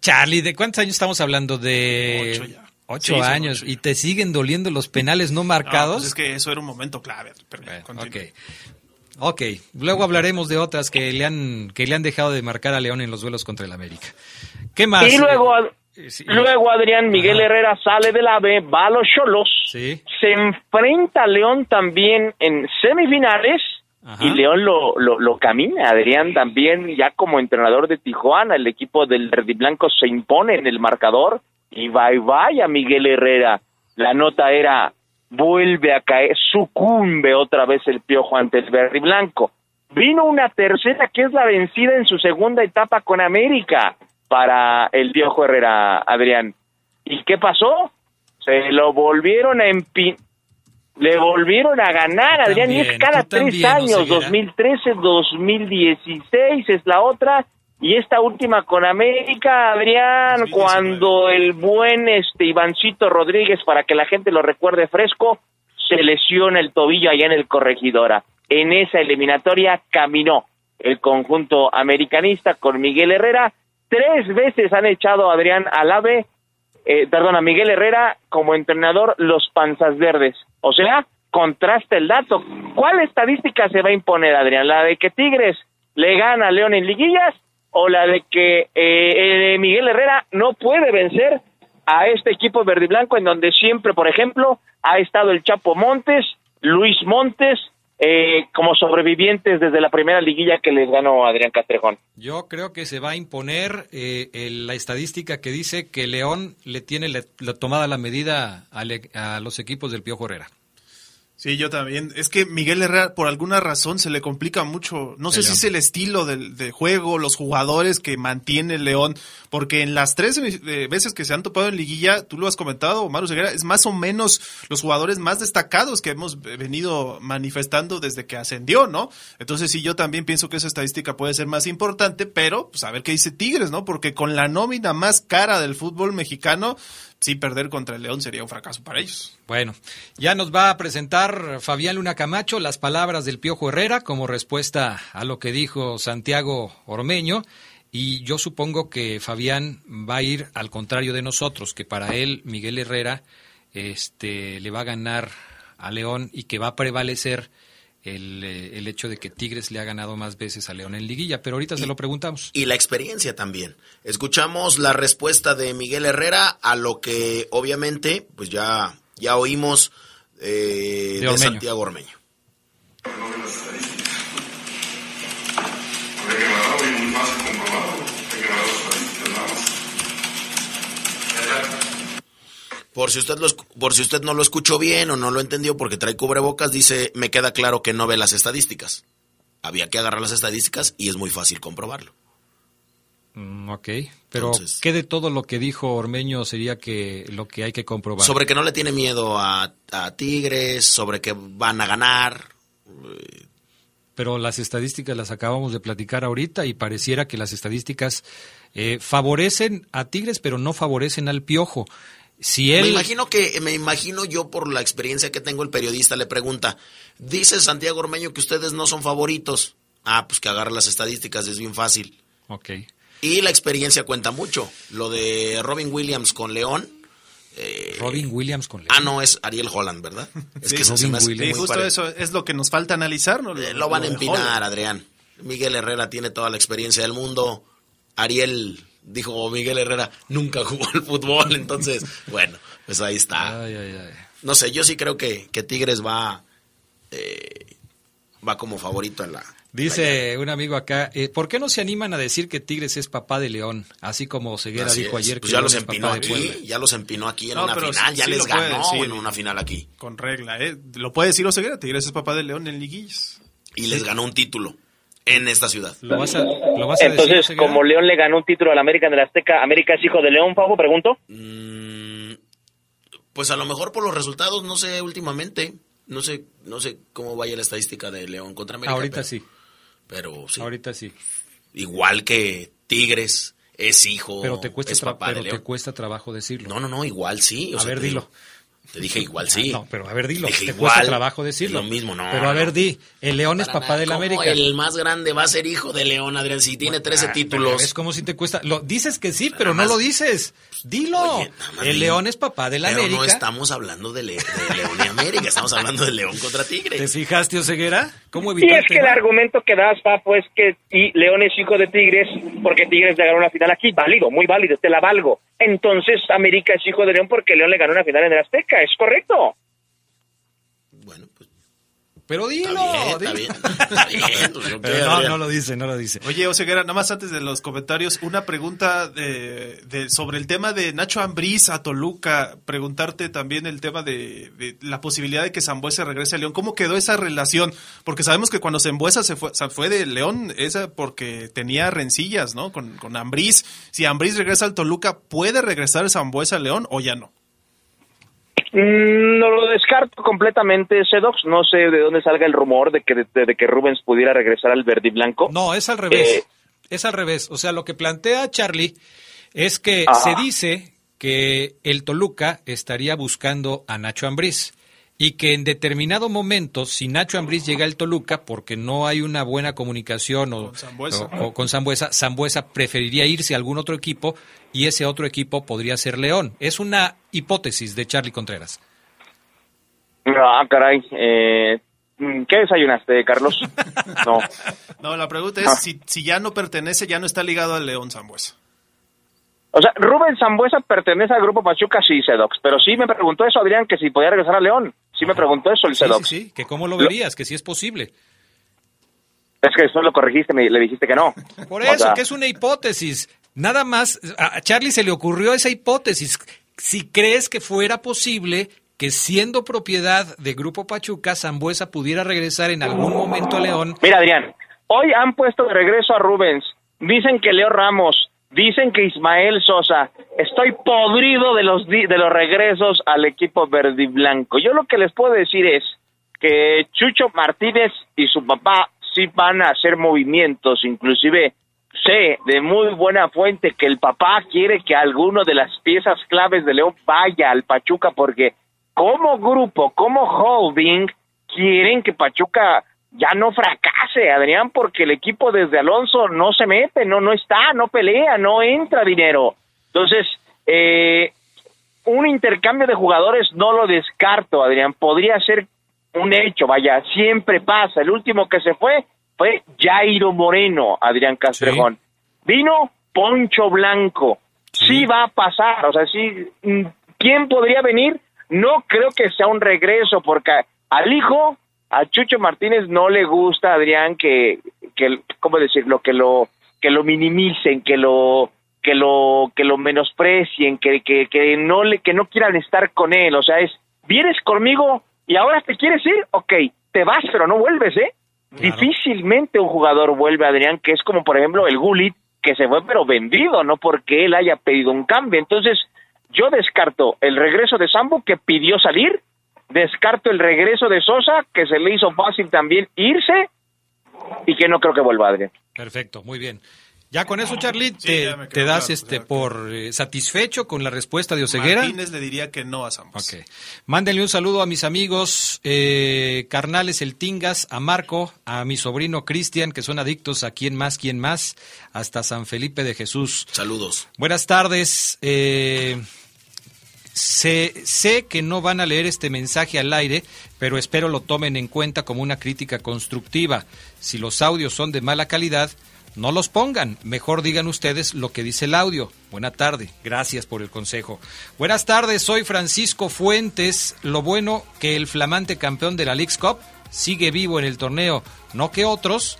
Charlie, ¿de cuántos años estamos hablando? De ocho, ya. ocho años y te siguen doliendo los penales no marcados. pues es que eso era un momento clave. Pero ok. Ok, luego hablaremos de otras que le han que le han dejado de marcar a León en los duelos contra el América. ¿Qué más? Y luego, luego Adrián Miguel Herrera sale de la B, va a los Cholos, se enfrenta a León también en semifinales y León lo, lo, lo, camina. Adrián también, ya como entrenador de Tijuana, el equipo del Verde Blanco se impone en el marcador y bye bye a Miguel Herrera. La nota era, vuelve a caer, sucumbe otra vez el piojo ante el Verde Blanco. Vino una tercera que es la vencida en su segunda etapa con América para el piojo Herrera, Adrián. ¿Y qué pasó? Se lo volvieron a empinar le volvieron a ganar, Adrián, y es cada tres años, 2013, 2016 es la otra, y esta última con América, Adrián, cuando el buen este Ivancito Rodríguez, para que la gente lo recuerde fresco, se lesiona el tobillo allá en el Corregidora. En esa eliminatoria caminó el conjunto americanista con Miguel Herrera. Tres veces han echado a Adrián Alave eh, perdón, a Miguel Herrera como entrenador los Panzas Verdes. O sea, contrasta el dato. ¿Cuál estadística se va a imponer, Adrián? ¿La de que Tigres le gana a León en liguillas o la de que eh, Miguel Herrera no puede vencer a este equipo verde y blanco en donde siempre, por ejemplo, ha estado el Chapo Montes, Luis Montes, eh, como sobrevivientes desde la primera liguilla que les ganó Adrián Castrejón. Yo creo que se va a imponer eh, la estadística que dice que León le tiene la, tomada la medida a, a los equipos del Piojo Herrera. Sí, yo también. Es que Miguel Herrera, por alguna razón, se le complica mucho. No sé si es el estilo del, de juego, los jugadores que mantiene León, porque en las tres eh, veces que se han topado en liguilla, tú lo has comentado, Maru Seguera, es más o menos los jugadores más destacados que hemos venido manifestando desde que ascendió, ¿no? Entonces sí, yo también pienso que esa estadística puede ser más importante, pero pues a ver qué dice Tigres, ¿no? Porque con la nómina más cara del fútbol mexicano, sí perder contra el León sería un fracaso para ellos. Bueno, ya nos va a presentar Fabián Luna Camacho las palabras del Piojo Herrera como respuesta a lo que dijo Santiago Ormeño. Y yo supongo que Fabián va a ir al contrario de nosotros, que para él Miguel Herrera este, le va a ganar a León y que va a prevalecer eh, el, hecho de que Tigres le ha ganado más veces a León en liguilla, pero ahorita se lo preguntamos. Y la experiencia también. Escuchamos la respuesta de Miguel Herrera a lo que obviamente pues ya, ya oímos eh, de, Santiago Ormeño. Por si usted por si usted no lo escuchó bien o no lo entendió porque trae cubrebocas, dice, me queda claro que no ve las estadísticas. Había que agarrar las estadísticas y es muy fácil comprobarlo. Mm, ok, pero ¿qué de todo lo que dijo Ormeño sería que lo que hay que comprobar? Sobre que no le tiene miedo a, Tigres, sobre que van a ganar. Pero las estadísticas las acabamos de platicar ahorita y pareciera que las estadísticas eh, favorecen a Tigres, pero no favorecen al Piojo. Me imagino que, me imagino yo por la experiencia que tengo, el periodista le pregunta, dice Santiago Ormeño que ustedes no son favoritos. Ah, pues que agarra las estadísticas, es bien fácil. Ok. Y la experiencia cuenta mucho. Lo de Robin Williams con León. eh, Robin Williams con León. Ah, no, es Ariel Holland, ¿verdad? Es Sí, que se- se me hace muy justo pare- eso es lo que nos falta analizar. ¿no? Eh, Lo van a empinar, Holland. Adrián. Miguel Herrera tiene toda la experiencia del mundo. Ariel, dijo Miguel Herrera, nunca jugó al fútbol. Entonces, bueno, pues ahí está. No sé, yo sí creo que, que Tigres va, eh, va como favorito en la... Dice un amigo acá, eh, ¿por qué no se animan a decir que Tigres es papá de León? Así como Ceguera Así dijo es. ayer Pues que ya los empinó aquí, ya los empinó aquí en No, una final, sí- ya sí les ganó decir. en una final aquí. Con regla, ¿eh? Lo puede decir Oseguera, Tigres es papá de León en liguillas. Y les ganó un título en esta ciudad. ¿Lo vas a, lo vas a decir, Entonces, como León le ganó un título al América en el Azteca, ¿América es hijo de León, Pablo? Pregunto. Mm, pues a lo mejor por los resultados, no sé, últimamente, no sé, no sé cómo vaya la estadística de León contra América. Ahorita pero- sí. Pero sí. Ahorita sí. Igual que Tigres es hijo, Pero te cuesta, es tra- papá de pero te cuesta trabajo decirlo. No, no, no, igual sí. o a sea, ver, dilo. Te dije igual sí. No, pero a ver, dilo. Dije te igual, cuesta trabajo decirlo. lo mismo, no, Pero a ver, di, el León es papá del ¿Cómo América. El más grande va a ser hijo de León, Adrián, si tiene 13 Ah, títulos. pero Es como si te cuesta. Lo, dices que sí, pero no lo dices. Dilo. más el León es papá del Pero América. no estamos hablando de, Le- de León y América, estamos hablando de León contra Tigres. ¿Te fijaste, Oseguera? ¿Cómo Y evitar es que el argumento que das, Papo, es que y León es hijo de Tigres porque Tigres le ganó una final aquí. Válido, muy válido, te la valgo. Entonces, América es hijo de León porque León le ganó una final en el Azteca. Es correcto. Pero dilo. Está bien, dilo. está bien, está bien, pues, yo Pero no, no lo dice, no lo dice. Oye, Oseguera, nada más antes de los comentarios, una pregunta de, de- sobre el tema de Nacho Ambriz a Toluca. Preguntarte también el tema de, de la posibilidad de que Zambuesa regrese a León. ¿Cómo quedó esa relación? Porque sabemos que cuando Zambuesa se fue, se fue de León, esa porque tenía rencillas, ¿no? Con, con Ambriz. Si Ambriz regresa al Toluca, ¿puede regresar Zambuesa a León o ya no? Mm, No lo descarto completamente, Sedox. No sé de dónde salga el rumor de que, de, de que Rubens pudiera regresar al verde y blanco. No, es al revés. Eh, Es al revés. O sea, lo que plantea Charlie es que se dice que el Toluca estaría buscando a Nacho Ambriz y que en determinado momento, si Nacho Ambriz llega al Toluca, porque no hay una buena comunicación o, Sambuesa. o- o con Zambuesa, Zambuesa preferiría irse a algún otro equipo y ese otro equipo podría ser León. Es una hipótesis de Charlie Contreras. Ah, caray. Eh, ¿Qué desayunaste, Carlos? No. No, la pregunta es Ah. si, si ya no pertenece, ya no está ligado al León Zambuesa. O sea, Rubén Zambuesa pertenece al grupo Pachuca, sí, Sedox. Pero sí me preguntó eso, Adrián, que si podía regresar a León. Sí me preguntó eso el Sí, sí, sí, que cómo lo verías, que si es posible. Es que después lo corregiste, me, le dijiste que no. Por O eso, sea, que es una hipótesis. Nada más, a Charlie se le ocurrió esa hipótesis. Si crees que fuera posible que siendo propiedad de Grupo Pachuca, Zambuesa pudiera regresar en algún momento a León. Mira, Adrián, hoy han puesto de regreso a Rubens. Dicen que Leo Ramos, dicen que Ismael Sosa. Estoy podrido de los de los regresos al equipo verde y blanco. Yo lo que les puedo decir es que Chucho Martínez y su papá sí van a hacer movimientos, inclusive sé de muy buena fuente que el papá quiere que alguno de las piezas claves de León vaya al Pachuca porque como grupo, como holding, quieren que Pachuca ya no fracase, Adrián, porque el equipo desde Alonso no se mete, no, no está, no pelea, no entra dinero. Entonces, eh, un intercambio de jugadores no lo descarto, Adrián, podría ser un hecho, vaya, siempre pasa. El último que se fue fue Jairo Moreno, Adrián Castrejón. Vino Poncho Blanco. Sí. va a pasar, o sea, sí, mm, ¿quién podría venir? No creo que sea un regreso, porque al hijo, a Chucho Martínez no le gusta, Adrián, que, que ¿cómo decirlo? Que lo, que lo minimicen, que lo, que lo, que lo menosprecien, que, que, que no le, que no quieran estar con él, o sea, es, vienes conmigo y ahora te quieres ir, ok, te vas, pero no vuelves, ¿eh? Difícilmente un jugador vuelve, Adrián, que es como por ejemplo el Gullit, que se fue pero vendido, no porque él haya pedido un cambio. Entonces, yo descarto el regreso de Sambo, que pidió salir, descarto el regreso de Sosa, que se le hizo fácil también irse, y que no creo que vuelva, Adrián. Perfecto, muy bien. Ya con eso, Charlie, te, das claro, este por eh, satisfecho con la respuesta de Oseguera. Martínez le diría que no a. Mándenle un saludo a mis amigos eh, carnales El Tingas, a Marco, a mi sobrino Cristian, que son adictos a quién más, quién más, hasta San Felipe de Jesús. Saludos. Buenas tardes. eh, sé, sé que no van a leer este mensaje al aire, pero espero lo tomen en cuenta como una crítica constructiva. Si los audios son de mala calidad, no los pongan. Mejor digan ustedes lo que dice el audio. Buena tarde. Gracias por el consejo. Buenas tardes. Soy Francisco Fuentes. Lo bueno que el flamante campeón de la League's Cup sigue vivo en el torneo, no que otros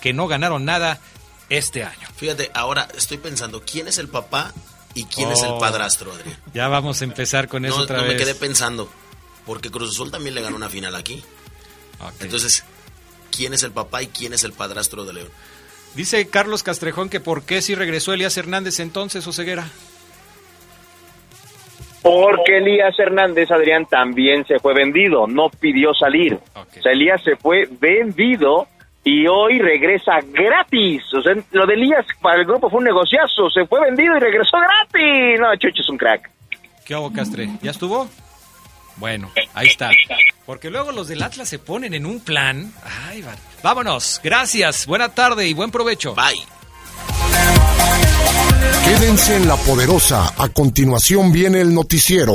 que no ganaron nada este año. Fíjate, ahora estoy pensando, ¿quién es el papá y quién es el Oh. padrastro, Adrián? Ya vamos a empezar con eso No, otra no me quedé pensando, porque Cruz Azul también le ganó una final aquí. Entonces, ¿quién es el papá y quién es el padrastro de León? Dice Carlos Castrejón que por qué si regresó Elías Hernández entonces, Oseguera. Porque Elías Hernández, Adrián, también se fue vendido, no pidió salir. O sea, Elías se fue vendido y hoy regresa gratis. O sea, lo de Elías para el grupo fue un negociazo, se fue vendido y regresó gratis. No, Chucho es un crack. ¿Qué hago, Castre? ¿Ya estuvo? Bueno, ahí está. Porque luego los del Atlas se ponen en un plan. Ay, va- vámonos. Gracias. Buena tarde y buen provecho. Bye. Quédense en la poderosa. A continuación viene el noticiero.